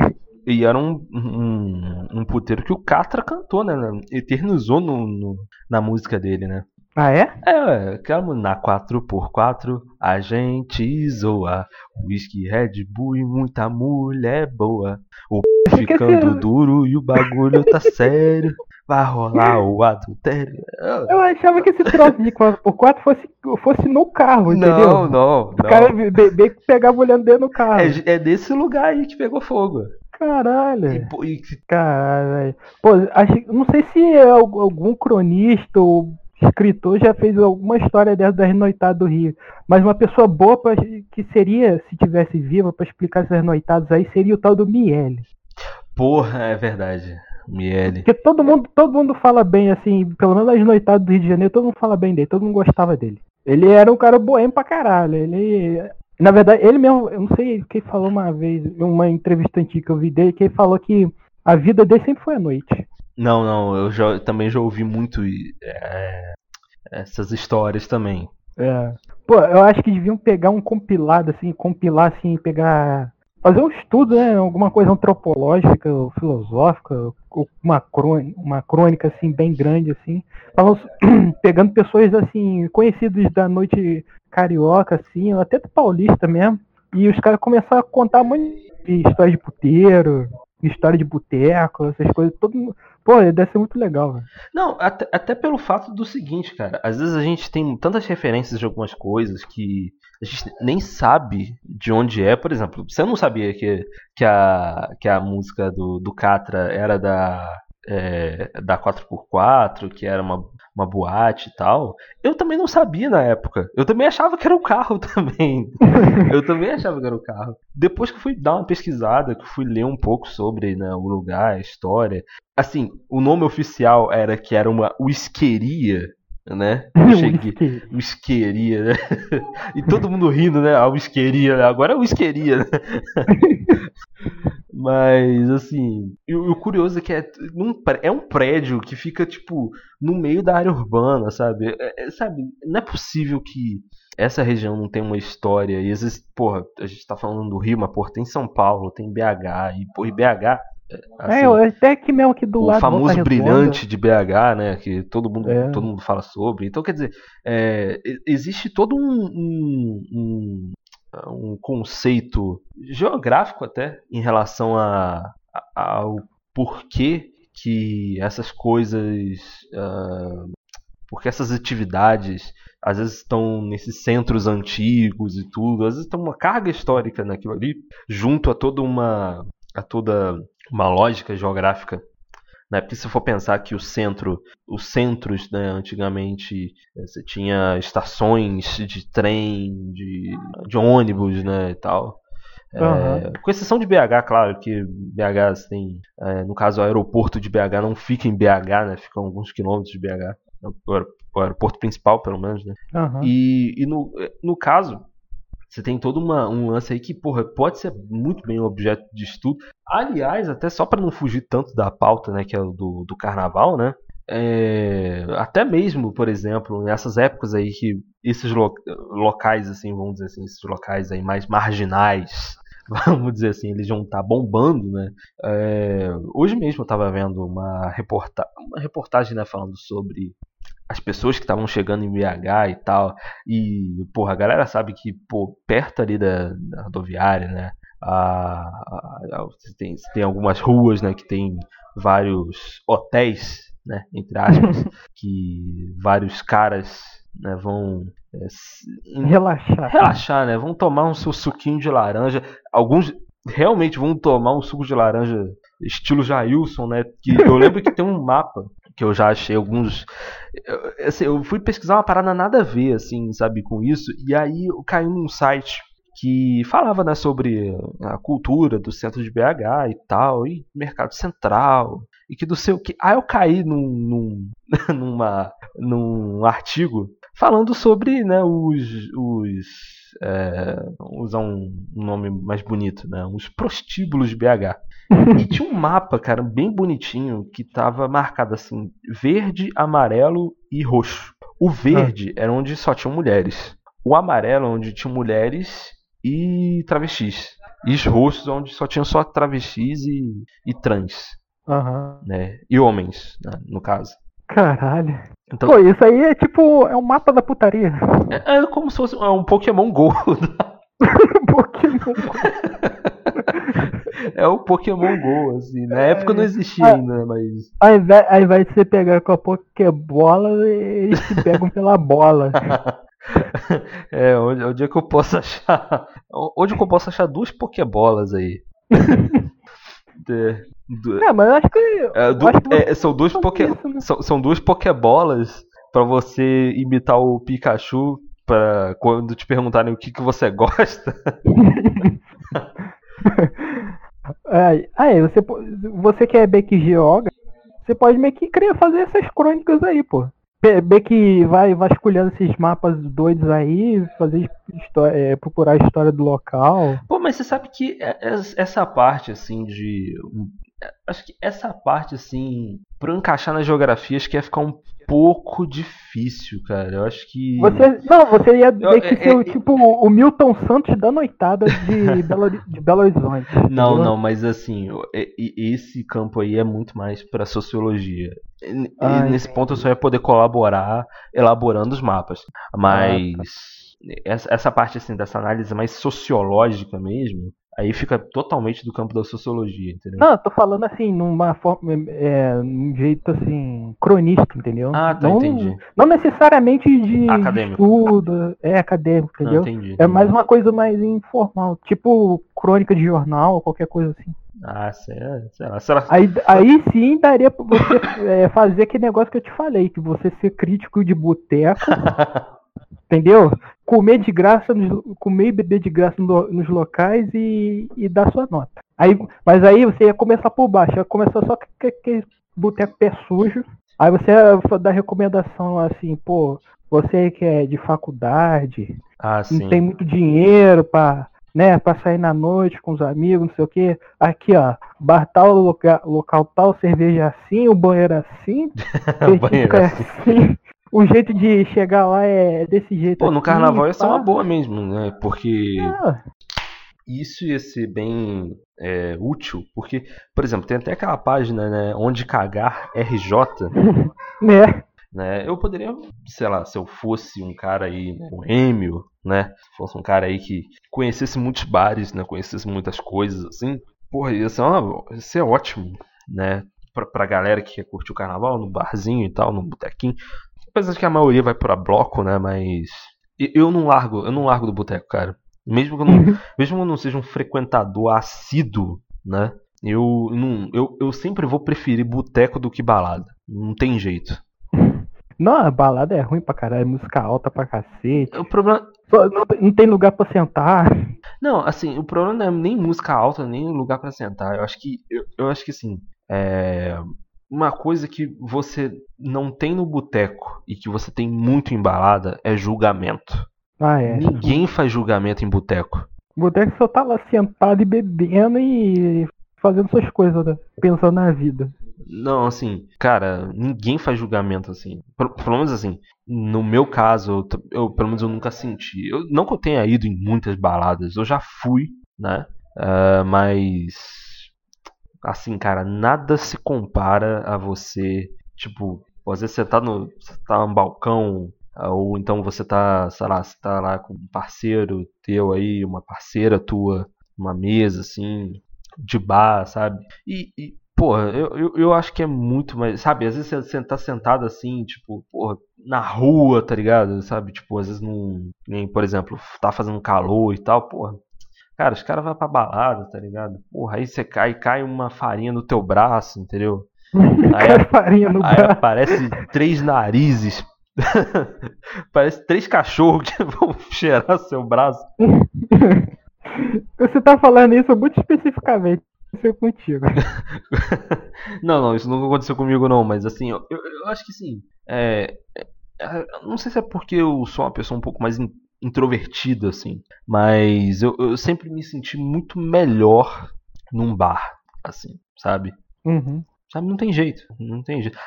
E era um, um, um puteiro que o Catra cantou, né? Eternizou no, no- na música dele, né? Ah, é? É, mu- na 4x4 a gente zoa. Whisky, Red Bull e muita mulher boa. O p ficando se- duro e o bagulho tá *laughs* sério. Vai rolar o adultério. Eu achava que esse troço de 4x4 fosse, fosse no carro, entendeu? Não, não, O cara não. bebê que pegava olhando dentro do carro. É, é desse lugar aí que pegou fogo. Caralho. E, e- Caralho. Pô, acho, não sei se al- algum cronista ou escritor já fez alguma história dessa das noitadas do Rio. Mas uma pessoa boa pra, que seria, se tivesse viva, pra explicar essas noitadas aí, seria o tal do Miele. porra, é verdade. Miele. Porque todo mundo, todo mundo fala bem, assim, pelo menos as noitadas do Rio de Janeiro, todo mundo fala bem dele, todo mundo gostava dele. Ele era um cara boêmio pra caralho. Ele. Na verdade, ele mesmo, eu não sei quem falou uma vez, uma entrevista antiga que eu vi dele, que ele falou que a vida dele sempre foi à noite. Não, não, eu já, também já ouvi muito é, essas histórias também. É. Pô, eu acho que deviam pegar um compilado, assim, compilar, assim, pegar. Fazer um estudo, né? Alguma coisa antropológica, ou filosófica, uma crônica, uma crônica assim, bem grande, assim. Falando, *clears throat* pegando pessoas assim, conhecidas da noite carioca, assim, até do paulista mesmo. E os caras começaram a contar muito de de puteiro, história de boteco, essas coisas. Todo mundo... Pô, deve ser muito legal, velho. Não, até, até pelo fato do seguinte, cara. Às vezes a gente tem tantas referências de algumas coisas que a gente nem sabe de onde é. Por exemplo, você não sabia que, que, a, que a música do, do Catra era da, é, da 4x4, que era uma, uma boate e tal. Eu também não sabia na época. Eu também achava que era o carro *laughs* também. Eu também achava que era o carro. Depois que eu fui dar uma pesquisada, que eu fui ler um pouco sobre né, o lugar, a história. Assim, o nome oficial era que era uma whiskeria, né? *laughs* Eu cheguei. Whiskeria, né? *laughs* E todo mundo rindo, né? A whiskeria, né? Agora é whiskeria, né? Mas, assim, e o, o curioso é que é, num é um prédio que fica, tipo, no meio da área urbana, sabe? É- é- sabe, não é possível que essa região não tenha uma história. E às vezes, porra, a gente tá falando do Rio, mas, porra, tem São Paulo, tem BH, e, porra, e BH. é, assim, é, eu- até aqui mesmo aqui do o lado. famoso Volta Redonda. brilhante de BH, né? Que todo mundo, É. todo mundo fala sobre. Então, quer dizer, é, existe todo um, um, um, um conceito geográfico até em relação a, a- ao porquê que essas coisas. ah, porque essas atividades às vezes estão nesses centros antigos e tudo, às vezes tem uma carga histórica naquilo ali, junto a toda uma a toda uma lógica geográfica. Né? Porque se for pensar que o centro, os centros, né, antigamente eh, você tinha estações de trem, de, de ônibus, né, e tal. É, Aham. com exceção de BH, claro, que BH você tem, é, no caso o aeroporto de BH não fica em BH, né, fica a alguns quilômetros de BH, o aer- o aeroporto principal pelo menos, né. Aham. E, e no, no caso, você tem todo uma, um lance aí que, porra, pode ser muito bem objeto de estudo. Aliás, até só para não fugir tanto da pauta, né, que é do, do carnaval, né? é, até mesmo, por exemplo, nessas épocas aí que esses lo- locais, assim, vamos dizer assim, esses locais aí mais marginais, *laughs* vamos dizer assim, eles vão estar bombando, né? É, hoje mesmo eu estava vendo uma, reporta uma reportagem, né, falando sobre as pessoas que estavam chegando em BH e tal. E, porra, a galera sabe que, pô, perto ali da, da rodoviária, né? a, a- tem, tem algumas ruas, né, que tem vários hotéis, né, entre aspas, *laughs* que vários caras, né, vão é, Relaxar. relaxar, né? Vão tomar um seu suquinho de laranja. Alguns realmente vão tomar um suco de laranja estilo Jailson, né? Que eu lembro que tem um mapa que eu já achei alguns. eu- assim, eu fui pesquisar uma parada nada a ver, assim, sabe, com isso. E aí eu caí num site que falava, né, sobre a cultura do centro de BH e tal, e mercado central. E que do seu que. Aí eu caí num, num, *laughs* numa, num artigo falando sobre né, os. os é, vamos usar um, nome mais bonito, né? Os prostíbulos de BH. E tinha um mapa, cara, bem bonitinho, que tava marcado assim: verde, amarelo e roxo. O verde era onde só tinham mulheres. O amarelo, onde tinham mulheres e travestis. E os roxos, onde só tinham só travestis e, e trans, Aham. né? E homens, né, no caso. Caralho. Então, Pô, isso aí é tipo. É um mapa da putaria. é, é como se fosse é um Pokémon GO. *laughs* Pokémon. *laughs* é o Pokémon GO, assim. Na época não existia Ah. ainda, mas. Ao invés, ao invés de você pegar com a Pokébola, eles te pegam pela bola. *laughs* É, onde, onde é que eu posso achar. Onde que eu posso achar duas Pokébolas aí? É, mas eu acho que. é, acho que é, são duas Poké. né? São, são duas Pokébolas pra você imitar o Pikachu pra quando te perguntarem o que, que você *laughs* gosta. *laughs* Aí, aí você, você que é Beck Geoga, você pode meio que querer fazer essas crônicas aí, pô. Be- Beck vai vasculhando esses mapas doidos aí, fazer histó- é, procurar a história do local. Pô, mas você sabe que é- é- essa parte, assim, de. é, Acho que essa parte, assim, eu encaixar nas geografias, que ia ficar um pouco difícil, cara. Eu acho que. Você, não, você ia meio que é- ser o, é- tipo o Milton Santos da noitada de *laughs* Belo, de Belo Horizonte. Não, não, mas assim, esse campo aí é muito mais pra sociologia. E- e Ah, nesse entendi. ponto eu só ia poder colaborar elaborando os mapas. Mas essa, essa parte assim dessa análise mais sociológica mesmo, aí fica totalmente do campo da sociologia, entendeu? Não, eu tô falando assim, numa forma, é, num jeito assim, cronista, entendeu? Ah, tá, não, entendi. Não necessariamente de Acadêmico. estudo, é acadêmico, Não, entendeu? entendi. É mais uma coisa mais informal, tipo crônica de jornal, qualquer coisa assim. Ah, sei, sei lá. Será... Aí, aí sim daria pra você é, fazer aquele negócio que eu te falei, que você ser crítico de boteco, *laughs* entendeu? Comer de graça, comer e beber de graça no- nos locais e, e dar sua nota. Aí, mas aí você ia começar por baixo, ia começar só com aquele boteco pé sujo. Aí você ia dar recomendação assim, pô, você que é de faculdade, Ah, não tem muito dinheiro pra, né, pra sair na noite com os amigos, não sei o que. Aqui, ó, bar tal, local, local tal, cerveja assim, o banheiro assim, *laughs* Banheiro é assim. assim. O jeito de chegar lá é desse jeito Pô, no aqui, carnaval ia ser uma boa mesmo, né? Porque Ah, isso ia ser bem é, útil, porque, por exemplo, tem até aquela página, né, onde cagar RJ, *laughs* né? né? Eu poderia, sei lá, se eu fosse um cara aí, né, um Emil, né? Se fosse um cara aí que conhecesse muitos bares, né, conhecesse muitas coisas assim, porra, ia ser, uma, ia ser ótimo, né? Pra, pra galera que quer curtir o carnaval, no barzinho e tal, no botequinho. Apesar de que a maioria vai pra bloco, né? Mas eu não largo, eu não largo do boteco, cara. Mesmo que eu não, mesmo que eu não seja um frequentador assíduo, né? Eu não, eu, eu sempre vou preferir boteco do que balada. Não tem jeito. Não, a balada é ruim pra caralho, música alta pra cacete. O problema, Não, não tem lugar pra sentar. não, assim, o problema não é nem música alta, nem lugar pra sentar. Eu acho que, eu, eu acho que assim, é uma coisa que você não tem no boteco e que você tem muito em balada é julgamento. Ah, é. Ninguém faz julgamento em boteco. Boteco só tá lá sentado e bebendo e fazendo suas coisas, né? pensando na vida. Não, assim, cara, ninguém faz julgamento assim. Pelo, pelo menos assim, no meu caso, eu, eu, pelo menos eu nunca senti. Eu, não que eu tenha ido em muitas baladas, eu já fui, né? Ah, mas, assim, cara, nada se compara a você, tipo, às vezes você tá no, você tá num balcão, ah, ou então você tá, sei lá, você tá lá com um parceiro teu aí, uma parceira tua, uma mesa, assim, de bar, sabe? E, e porra, eu, eu, eu acho que é muito mais. Sabe, às vezes você tá sentado assim, tipo, porra, na rua, tá ligado? Sabe, tipo, às vezes não. Nem, por exemplo, tá fazendo calor e tal, porra. Cara, os caras vão pra balada, tá ligado? Porra, aí você cai, cai uma farinha no teu braço, entendeu? *laughs* Aí, Cai farinha no aí braço. aparece três narizes. *laughs* Parece três cachorros que *laughs* vão cheirar seu braço. Você tá falando isso muito especificamente. Isso é contigo. não, não, isso nunca aconteceu comigo não, mas assim, eu, eu eu acho que sim. É, é, é, não sei se é porque eu sou uma pessoa um pouco mais in- introvertida, assim, mas eu, eu sempre me senti muito melhor num bar, assim, sabe? Uhum. Sabe, não tem jeito, não tem jeito.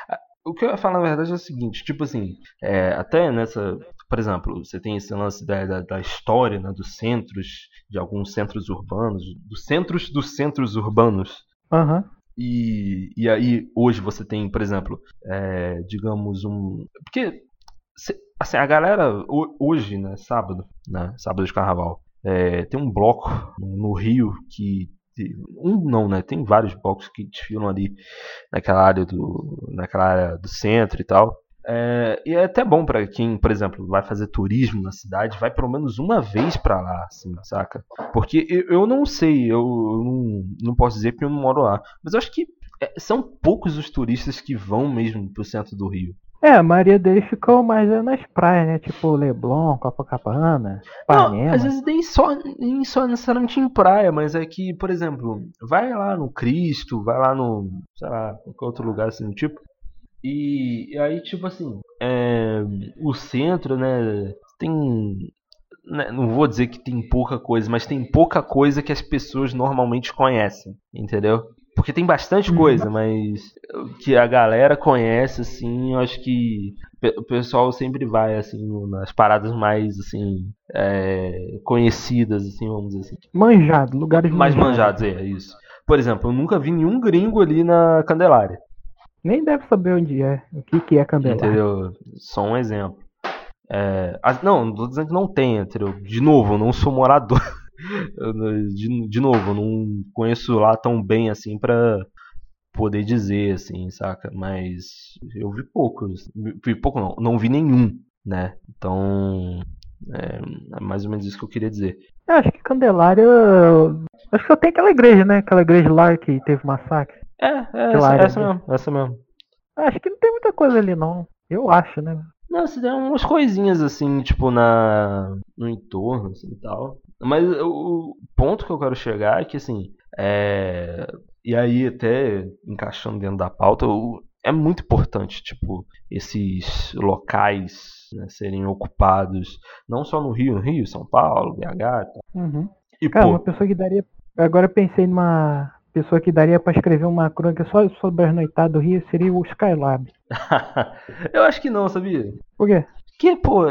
O que eu ia falar na verdade é o seguinte, tipo assim, é, até nessa, por exemplo, você tem esse lance da, da, da história, né, dos centros, de alguns centros urbanos, dos centros dos centros urbanos, Aham. e, e aí, hoje você tem, por exemplo, é, digamos um. Porque, assim, a galera, ho- hoje, né, sábado, né, sábado de carnaval, é, tem um bloco no Rio que. Um não, né? Tem vários blocos que desfilam ali naquela área do, naquela área do centro e tal. É, e é até bom pra quem, por exemplo, vai fazer turismo na cidade, vai pelo menos uma vez pra lá, assim, saca? Porque eu, eu não sei, eu, eu não, não posso dizer porque eu não moro lá. Mas eu acho que são poucos os turistas que vão mesmo pro centro do Rio. É, a maioria deles ficou mais é, nas praias, né? Tipo Leblon, Copacabana, Não, Ipanema. às vezes nem só, nem só necessariamente em praia, mas é que, por exemplo, vai lá no Cristo, vai lá no, sei lá, qualquer outro lugar assim do tipo. E, e aí, tipo assim, é, o centro, né, tem. né, não vou dizer que tem pouca coisa, mas tem pouca coisa que as pessoas normalmente conhecem, entendeu? Porque tem bastante Uhum. coisa, mas o que a galera conhece, assim, eu acho que o pessoal sempre vai, assim, nas paradas mais, assim, é, conhecidas, assim, vamos dizer assim. Manjado, lugares Mais manjados. manjados, é, isso. Por exemplo, eu nunca vi nenhum gringo ali na Candelária, Nem deve saber onde é, o que, que é Candelária. entendeu? Só um exemplo. É, as- não, não tô dizendo que não tenha, entendeu? De novo, eu não sou morador. *laughs* De, de novo, eu não conheço lá tão bem, assim, pra poder dizer, assim, saca? Mas eu vi poucos. Vi pouco não, não vi nenhum, né? Então, é, é mais ou menos isso que eu queria dizer. Eu acho que Candelária. Acho que só tem aquela igreja, né? Aquela igreja lá que teve massacre. É, é essa, essa mesmo, essa mesmo. Acho que não tem muita coisa ali, não. Eu acho, né? Não, se tem umas coisinhas assim, tipo, na no entorno, assim, e tal. Mas o ponto que eu quero chegar é que, assim, é... E aí, até encaixando dentro da pauta, o- é muito importante, tipo, esses locais né, serem ocupados, não só no Rio, no Rio, São Paulo, BH e tal. Uhum. E, Cara, pô, uma pessoa que daria. Agora eu pensei numa pessoa que daria pra escrever uma crônica só sobre as noitadas do Rio seria o Skylab. *laughs* eu acho que não, sabia? Por quê? Que, pô,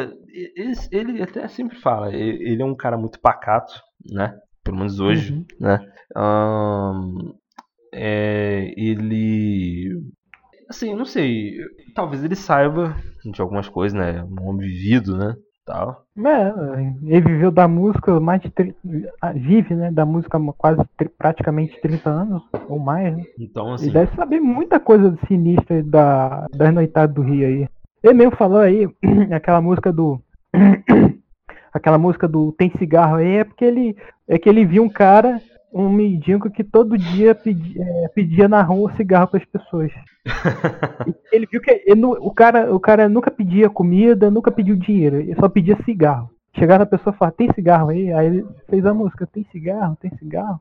ele, ele até sempre fala, ele é um cara muito pacato, né? Pelo menos hoje, Uhum. né? Ahn, é, ele. Assim, não sei. Talvez ele saiba de algumas coisas, né? Um homem vivido, né? Tal. É, ele viveu da música mais de 30, vive, né, da música quase praticamente 30 anos ou mais, né? Então, Ele assim. deve saber muita coisa sinistra da, das noitadas do Rio aí. Ele mesmo falou aí, *clears throat* aquela música do. *clears throat* aquela música do Tem Cigarro aí, é porque ele. É que ele viu um cara, um mendigo que todo dia pedia, é, pedia na rua cigarro para as pessoas. *laughs* Ele viu que ele o, cara, o cara nunca pedia comida, nunca pediu dinheiro, ele só pedia cigarro. Chegava a pessoa e falava, tem cigarro aí? Aí ele fez a música, tem cigarro, tem cigarro,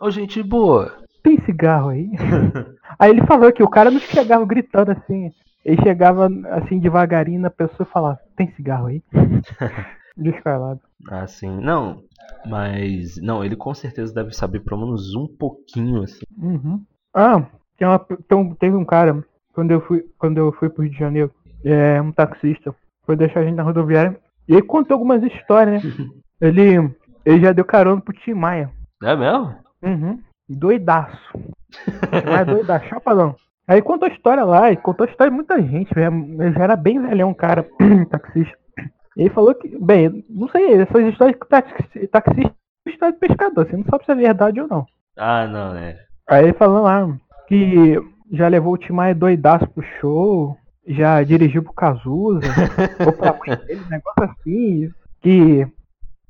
Ô, gente boa. tem cigarro aí? *laughs* aí ele falou que o cara não chegava gritando assim, ele chegava assim devagarinho na pessoa e falava, tem cigarro aí? *laughs* Descarado. Assim, não. Mas. Não, ele com certeza deve saber pelo menos um pouquinho, assim. Uhum. Ah, tem uma, então, teve um cara, quando eu fui, quando eu fui pro Rio de Janeiro, é, um taxista, foi deixar a gente na rodoviária, e ele contou algumas histórias, né? *laughs* ele, ele já deu carona pro Tim Maia. É mesmo? Uhum. Doidaço. Tim Maia doidaço, chapadão. Aí contou a história lá, e contou a história de muita gente, mesmo. ele já era bem velhão, cara, *clears throat* taxista. E ele falou que, bem, não sei, essas histórias que taxi- taxista história de pescador, você não sabe se é verdade ou não. Ah, não, é. Aí ele falando lá que já levou o Timaya doidaço pro show, já dirigiu pro Cazuza, *laughs* ou pra mãe dele, um negócio assim, que,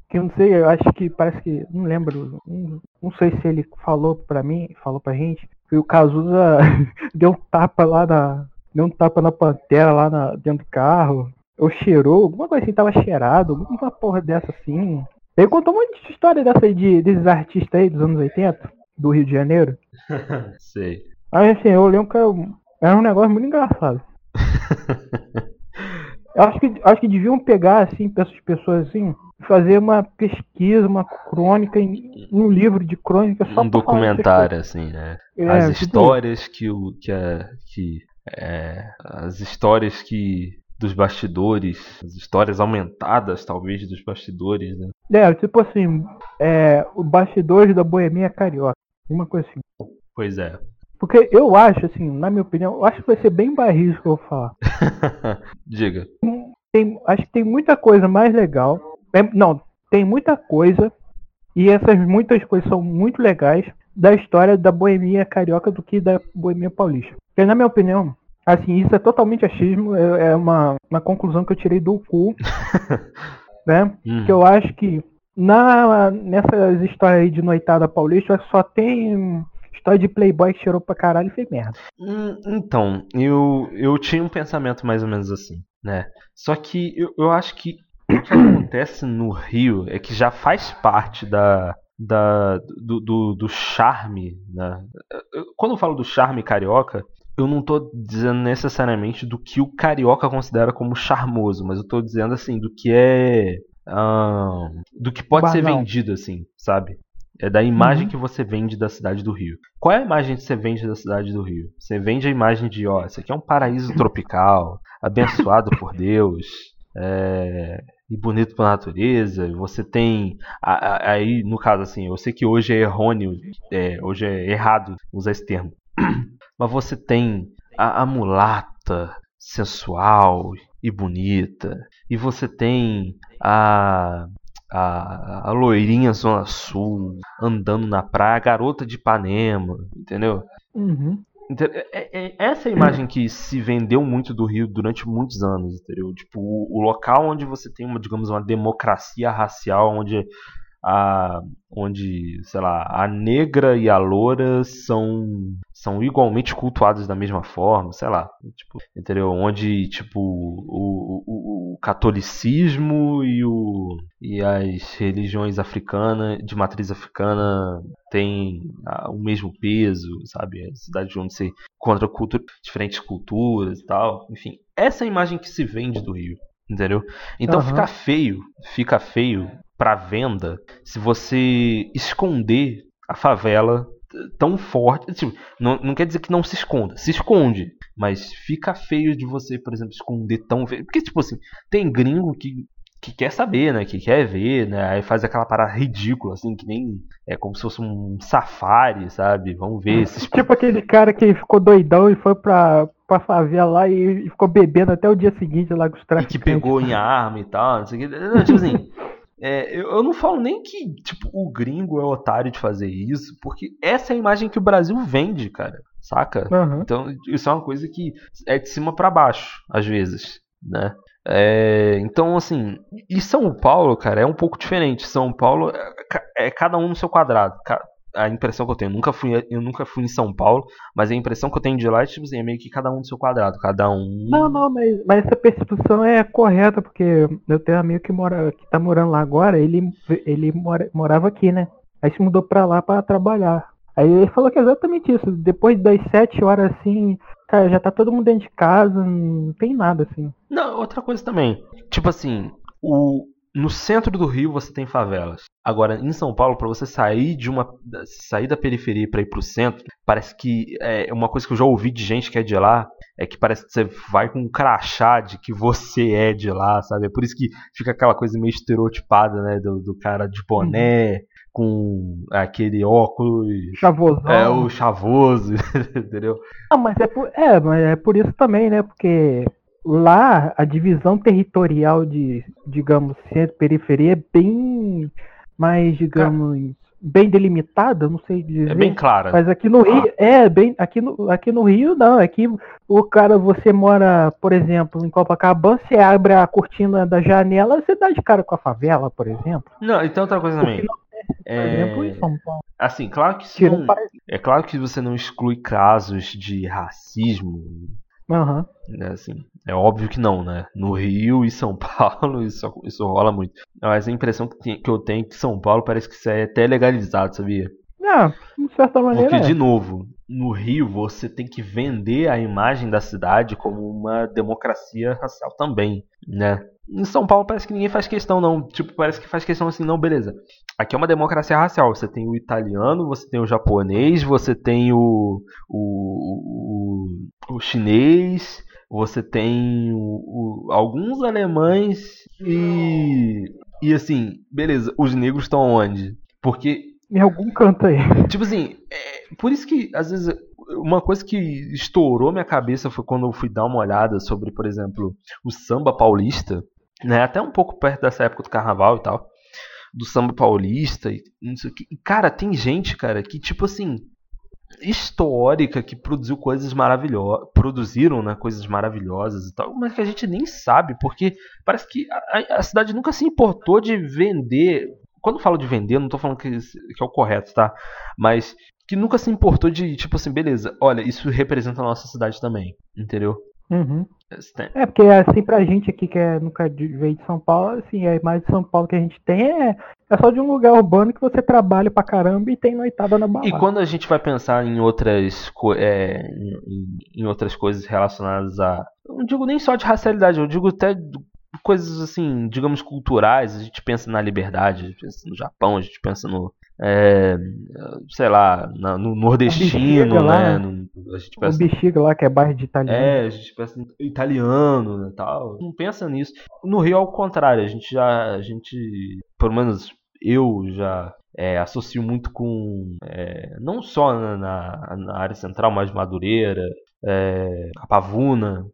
que eu não sei, eu acho que parece que, não lembro, não, não sei se ele falou pra mim, falou pra gente, que o Cazuza *laughs* deu um tapa lá na, deu um tapa na pantera lá na, dentro do carro, ou cheirou, alguma coisa assim, tava cheirado, alguma porra dessa assim. Ele contou um monte de história dessa aí de, desses artistas aí dos anos 80, do Rio de Janeiro. *laughs* Sei. Aí assim, eu lembro que era um- era um negócio muito engraçado. *laughs* Eu acho que, acho que deviam pegar, assim, pra essas pessoas assim, fazer uma pesquisa, uma crônica, em, um livro de crônica só um documentário, assim, né? as É, tipo, histórias que o que a que é, as histórias que dos bastidores, as histórias aumentadas talvez dos bastidores, né? É, tipo assim, é, o bastidores da boemia carioca. Uma coisa assim. Pois é. Porque eu acho, assim, na minha opinião, eu acho que vai ser bem barris que eu vou falar. *laughs* Diga. Tem, acho que tem muita coisa mais legal. É, não, tem muita coisa. E essas muitas coisas são muito legais da história da boemia carioca do que da boemia paulista. Porque, na minha opinião, assim, isso é totalmente achismo. É, é uma, uma conclusão que eu tirei do cu. *laughs* né? Hum. que eu acho que na, nessas histórias aí de noitada paulista só tem história de playboy que cheirou pra caralho e fez merda. Hum, Então, eu, eu tinha um pensamento mais ou menos assim, né? Só que eu, eu acho que o que acontece no Rio é que já faz parte da, da, do, do, do charme, né? Quando eu falo do charme carioca, eu não tô dizendo necessariamente do que o carioca considera como charmoso, mas eu tô dizendo assim, do que é. do que pode ser Banal. vendido, assim, sabe? É da imagem Uhum. que você vende da cidade do Rio. Qual é a imagem que você vende da cidade do Rio? Você vende a imagem de, ó, isso aqui é um paraíso tropical, *laughs* abençoado por Deus, é, e bonito pela natureza. Você tem, aí no caso assim, eu sei que hoje é errôneo, é, hoje é errado usar esse termo, *clears throat* mas você tem a, a mulata sensual e bonita, e você tem a a, a loirinha Zona Sul andando na praia, a garota de Ipanema, entendeu? Uhum. Ente- é- é- essa é a imagem que se vendeu muito do Rio durante muitos anos, entendeu? Tipo, o local onde você tem uma, digamos, uma democracia racial, onde a, onde, sei lá, a negra e a loura são são igualmente cultuadas da mesma forma, sei lá, tipo, entendeu? Onde, tipo, o, o, o catolicismo e o e as religiões africanas de matriz africana têm ah, o mesmo peso, sabe? A cidade onde você encontra cultu diferentes culturas e tal. Enfim, essa é a imagem que se vende do Rio, entendeu? Então Aham. fica feio, fica feio pra venda se você esconder a favela tão forte. Tipo, não, não quer dizer que não se esconda, se esconde. Mas fica feio de você, por exemplo, esconder tão feio. Porque, tipo assim, tem gringo que, que quer saber, né? Que quer ver, né? Aí faz aquela parada ridícula, assim, que nem. É como se fosse um safari, sabe? Vamos ver esses. *laughs* Tipo aquele cara que ficou doidão e foi pra, pra favela lá e, e ficou bebendo até o dia seguinte lá com os E traficantes. que pegou em arma e tal, não sei o que. Tipo assim. *laughs* é, eu, eu não falo nem que tipo, o gringo é otário de fazer isso, porque essa é a imagem que o Brasil vende, cara. Saca? Aham. Então, isso é uma coisa que é de cima pra baixo, às vezes, né? É, então, assim, e São Paulo, cara, é um pouco diferente. São Paulo é, é cada um no seu quadrado. A impressão que eu tenho, eu nunca fui, eu nunca fui em São Paulo, mas a impressão que eu tenho de lá é, tipo assim, é meio que cada um no seu quadrado. Cada um. Não, não, mas, mas essa percepção é correta, porque eu tenho um amigo que, mora, que tá morando lá agora, ele, ele mora, morava aqui, né? Aí se mudou pra lá pra trabalhar. Aí ele falou que é exatamente isso. Depois das sete horas assim, cara, já tá todo mundo dentro de casa, não tem nada assim. Não, outra coisa também. Tipo assim, o, no centro do Rio você tem favelas. Agora, em São Paulo, pra você sair de uma. sair da periferia pra ir pro centro, parece que. É uma coisa que eu já ouvi de gente que é de lá. É que parece que você vai com um crachá de que você é de lá, sabe? É por isso que fica aquela coisa meio estereotipada, né? Do, do cara de boné, com aquele óculos. Chavosão. É, o chavoso, *laughs* entendeu? Ah, mas é por, é, mas é por isso também, né? Porque lá a divisão territorial de, digamos, centro e periferia é bem mais, digamos, bem delimitada, não sei dizer. É bem clara. Mas aqui no Rio, é, bem, aqui no, aqui no Rio não, aqui o cara, você mora, por exemplo, em Copacabana, você abre a cortina da janela, você dá de cara com a favela, por exemplo. Não, então outra coisa também. É, exemplo, em São Paulo. assim, claro que não- é claro que você não exclui casos de racismo, né, assim, é óbvio que não, né? No Rio e São *laughs* Paulo isso, isso rola muito. Mas a impressão que, eu tenho é que São Paulo parece que isso é até legalizado, sabia? Ah, de certa maneira. Porque, é. de novo, no Rio você tem que vender a imagem da cidade como uma democracia racial também, né? Em São Paulo parece que ninguém faz questão, não. Tipo, parece que faz questão assim, não, beleza. Aqui é uma democracia racial. Você tem o italiano, você tem o japonês, você tem o, o, o, o chinês, você tem o, o- alguns alemães e. E assim, beleza, os negros estão onde? Porque Em algum canto aí. *laughs* Tipo assim, é, por isso que às vezes uma coisa que estourou minha cabeça foi quando eu fui dar uma olhada sobre, por exemplo, o samba paulista, né? Até um pouco perto dessa época do carnaval e tal, do samba paulista e não sei o que. E, cara, tem gente, cara, que tipo assim, histórica que produziu coisas maravilhosas, produziram, né, coisas maravilhosas e tal, mas que a gente nem sabe, porque parece que a, a cidade nunca se importou de vender quando falo de vender, não tô falando que, que é o correto, tá? Mas que nunca se importou de, tipo assim, beleza, olha, isso representa a nossa cidade também, entendeu? Uhum. É, porque assim, pra gente aqui que é, nunca veio de São Paulo, assim, a imagem de São Paulo que a gente tem é, é só de um lugar urbano que você trabalha pra caramba e tem noitada na balada. E quando a gente vai pensar em outras, é, em, em- outras coisas relacionadas a. Não digo nem só de racialidade, eu digo até coisas assim, digamos, culturais. A gente pensa na liberdade, a gente pensa no Japão, a gente pensa no. É, sei lá, na- no nordestino, bexiga lá, né? né? No- a gente O pensa bexiga lá, que é bairro de italiano. É, a gente pensa em italiano e tal. Não pensa nisso. No Rio, ao contrário, a gente já. A gente. Pelo menos eu já é, associo muito com. é, não só na, na- na área central, mas Madureira, é, a Pavuna,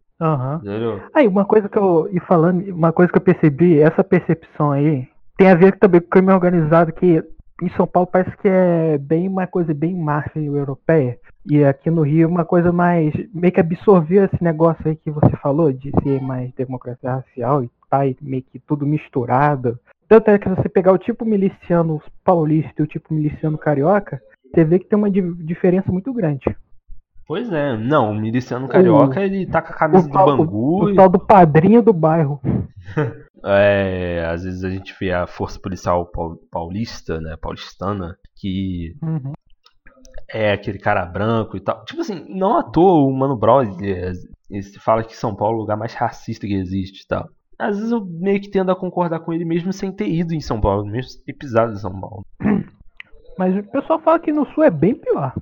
entendeu? Aí, uma coisa que eu. E falando, uma coisa que eu percebi, essa percepção aí, tem a ver também com o crime organizado, que em São Paulo parece que é bem uma coisa bem máfia europeia. E aqui no Rio uma coisa mais. meio que absorver esse negócio aí que você falou, de ser mais democracia racial e e meio que tudo misturado. Tanto é que se você pegar o tipo miliciano paulista e o tipo miliciano carioca, você vê que tem uma di- diferença muito grande. Pois é, não, o miliciano carioca ele tá com a camisa O do tal, Bangu o, o e tal do padrinho do bairro. *laughs* é, às vezes a gente vê a força policial paul- paulista, né, paulistana, que Uhum. é aquele cara branco e tal. Tipo assim, não à toa o Mano Brown ele, é- fala que São Paulo é o lugar mais racista que existe e tal. Às vezes eu meio que tendo a concordar com ele mesmo sem ter ido em São Paulo, mesmo sem ter pisado em São Paulo. Mas o pessoal fala que no sul é bem pior.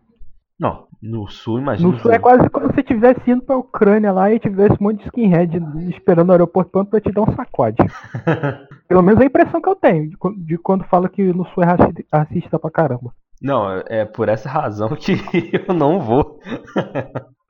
Não, no sul, imagina. No sul é quase como se você tivesse indo pra Ucrânia lá e tivesse um monte de skinhead esperando no aeroporto pronto pra te dar um sacode. *laughs* Pelo menos é a impressão que eu tenho de, quan- de quando fala que no sul é raci- racista pra caramba. Não, é- por essa razão *laughs* que eu não vou.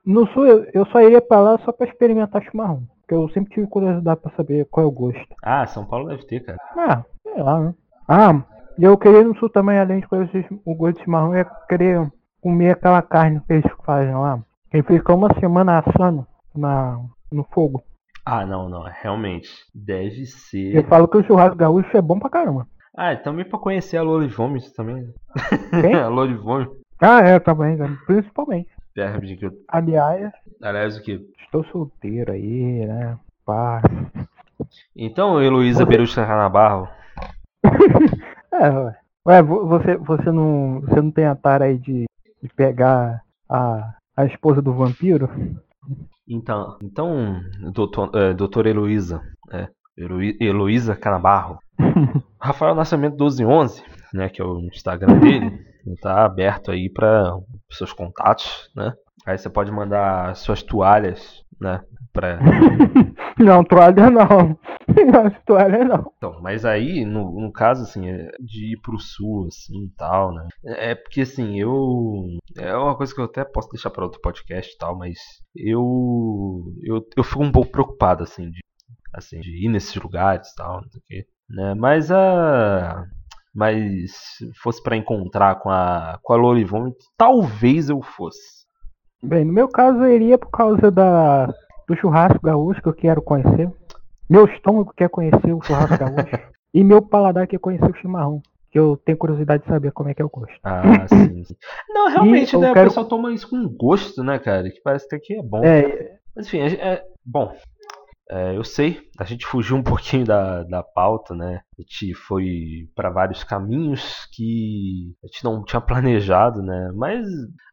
No sul eu, eu só iria pra lá só pra experimentar chimarrão. Porque eu sempre tive curiosidade pra saber qual é o gosto. Ah, São Paulo deve ter, cara. Ah, sei lá, né? Ah, e eu queria no sul também, além de conhecer o gosto de chimarrão, eu ia querer comer aquela carne que eles fazem lá. Ele fica uma semana assando na, no fogo. Ah, não, não, realmente. Deve Eu ser. falo que o churrasco gaúcho é bom pra caramba. Ah, também pra conhecer a Lola de Vômitos também. né? Quem? *laughs* a Lola de Vômitos. Ah, é, também, principalmente. É, rapidinho que eu- Aliás, Aliás, o que? estou solteiro aí, né? Pá. Então, Heloísa Berucha Canabarro. *laughs* É, ué. Ué, vo- você, você, não, você não tem a tara aí de, de pegar a, a esposa do vampiro? Então, então doutor, é, doutora Heloísa, é, Heloí- Heloísa Canabarro. *laughs* Rafael Nascimento 1211, né, que é o Instagram dele, tá aberto aí para seus contatos, né? Aí você pode mandar suas toalhas, né, para *laughs* não, toalha não. *laughs* Não, toalha não. Então, mas aí, no, no caso, assim, é de ir pro sul, assim, e tal, né? É porque, assim, eu... É uma coisa que eu até posso deixar para outro podcast e tal, mas eu... Eu, eu fico um pouco preocupado, assim, de, assim, de ir nesses lugares e tal, não sei o quê, né? Mas a... Mas se fosse pra encontrar com a, com a Lorivone, talvez eu fosse. Bem, no meu caso eu iria por causa da, do churrasco gaúcho que eu quero conhecer. Meu estômago quer conhecer o churrasco gaúcho. *laughs* e meu paladar quer conhecer o chimarrão. Que eu tenho curiosidade de saber como é que é o gosto. Ah, sim. sim. Não, *laughs* realmente, eu né? O quero- pessoal toma isso com gosto, né, cara? Que parece que aqui é bom. É, Mas enfim, é, é- bom. é, eu sei, a gente fugiu um *laughs* pouquinho da, da pauta, né? A gente foi para vários caminhos que a gente não tinha planejado, né? Mas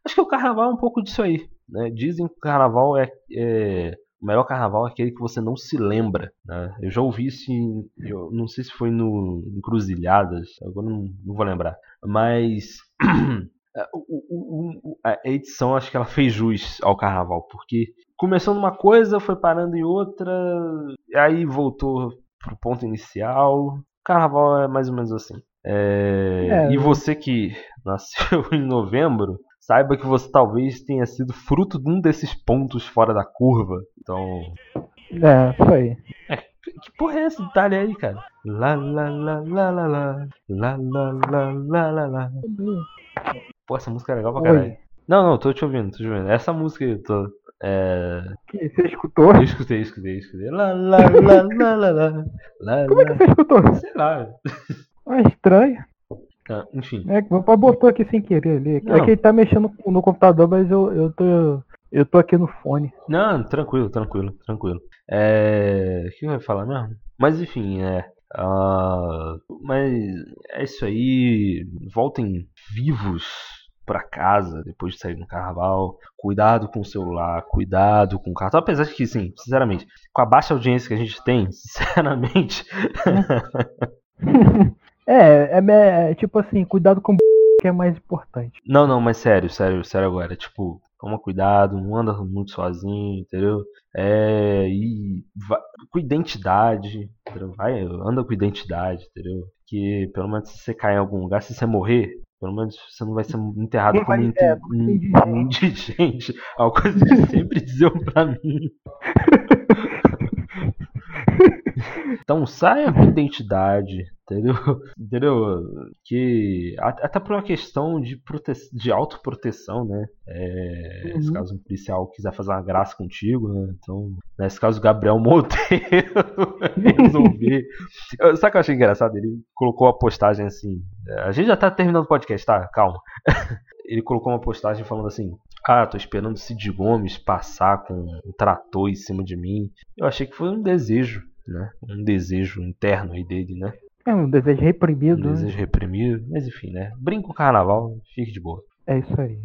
acho que o carnaval é um pouco disso aí, né? Dizem que o carnaval é, é- o melhor carnaval é aquele que você não se lembra, né? Eu já ouvi isso, em, eu não sei se foi no Encruzilhadas, agora não, não vou lembrar, mas *clears throat* é, a edição acho que ela fez jus ao carnaval, porque começou numa coisa, foi parando em outra, aí voltou pro ponto inicial. Carnaval é mais ou menos assim. É, É, e você que nasceu *laughs* em novembro, saiba que você talvez tenha sido fruto de um desses pontos fora da curva. Então, é, isso aí. que porra é esse detalhe aí, cara? Lá, lá, lá, lá, lá, lá, lá, lá, lá, lá, lá. Pô, essa música é legal pra caralho. Oi. Não, não, tô te ouvindo, tô te ouvindo. Essa música aí, eu tô. É. Que- Você escutou? Eu escutei, escutei, escutei. Lá, lá, lá, lá, lá, lá. Lá, Como é que você escutou? Sei lá. Ah, estranho. Ah, enfim. É, que meu pai botou aqui sem querer ali. Não. É que ele tá mexendo no, computador, mas eu, eu tô. Eu tô aqui no fone. Não, tranquilo, tranquilo, tranquilo. É. O que eu ia falar mesmo? Mas enfim, é. ah, mas é isso aí. Voltem vivos pra casa depois de sair no carnaval. Cuidado com o celular, cuidado com o cartão. Apesar de que, sim, sinceramente, com a baixa audiência que a gente tem, *laughs* sinceramente, *laughs* *laughs* É, é, me- é tipo assim, cuidado com o que é mais importante. Não, não, mas sério, sério, sério agora. Tipo, toma cuidado, não anda muito sozinho, entendeu? É, e va- com identidade, entendeu? Vai, anda com identidade, entendeu? Que pelo menos se você cair em algum lugar, se você morrer, pelo menos você não vai ser enterrado como vai- é, como um- indigente. um indigente. É uma coisa que sempre diziam pra mim. *laughs* Então saia com identidade, entendeu? *laughs* Entendeu? Que até por uma questão de, prote... de autoproteção, né? É, Uhum. Caso um policial quiser fazer uma graça contigo, né? Então, nesse caso, o Gabriel Monteiro *laughs* resolver. Sabe o que eu achei engraçado? Ele colocou a postagem assim. é, A gente já tá terminando o podcast, tá? Calma. *laughs* Ele colocou uma postagem falando assim: Ah, tô esperando o Cid Gomes passar com um trator em cima de mim. Eu achei que foi um desejo, né? Um desejo interno aí dele, né? É um desejo Um reprimido. né? desejo reprimido. Mas enfim, né? Brinca com o carnaval, fique de boa. É isso aí.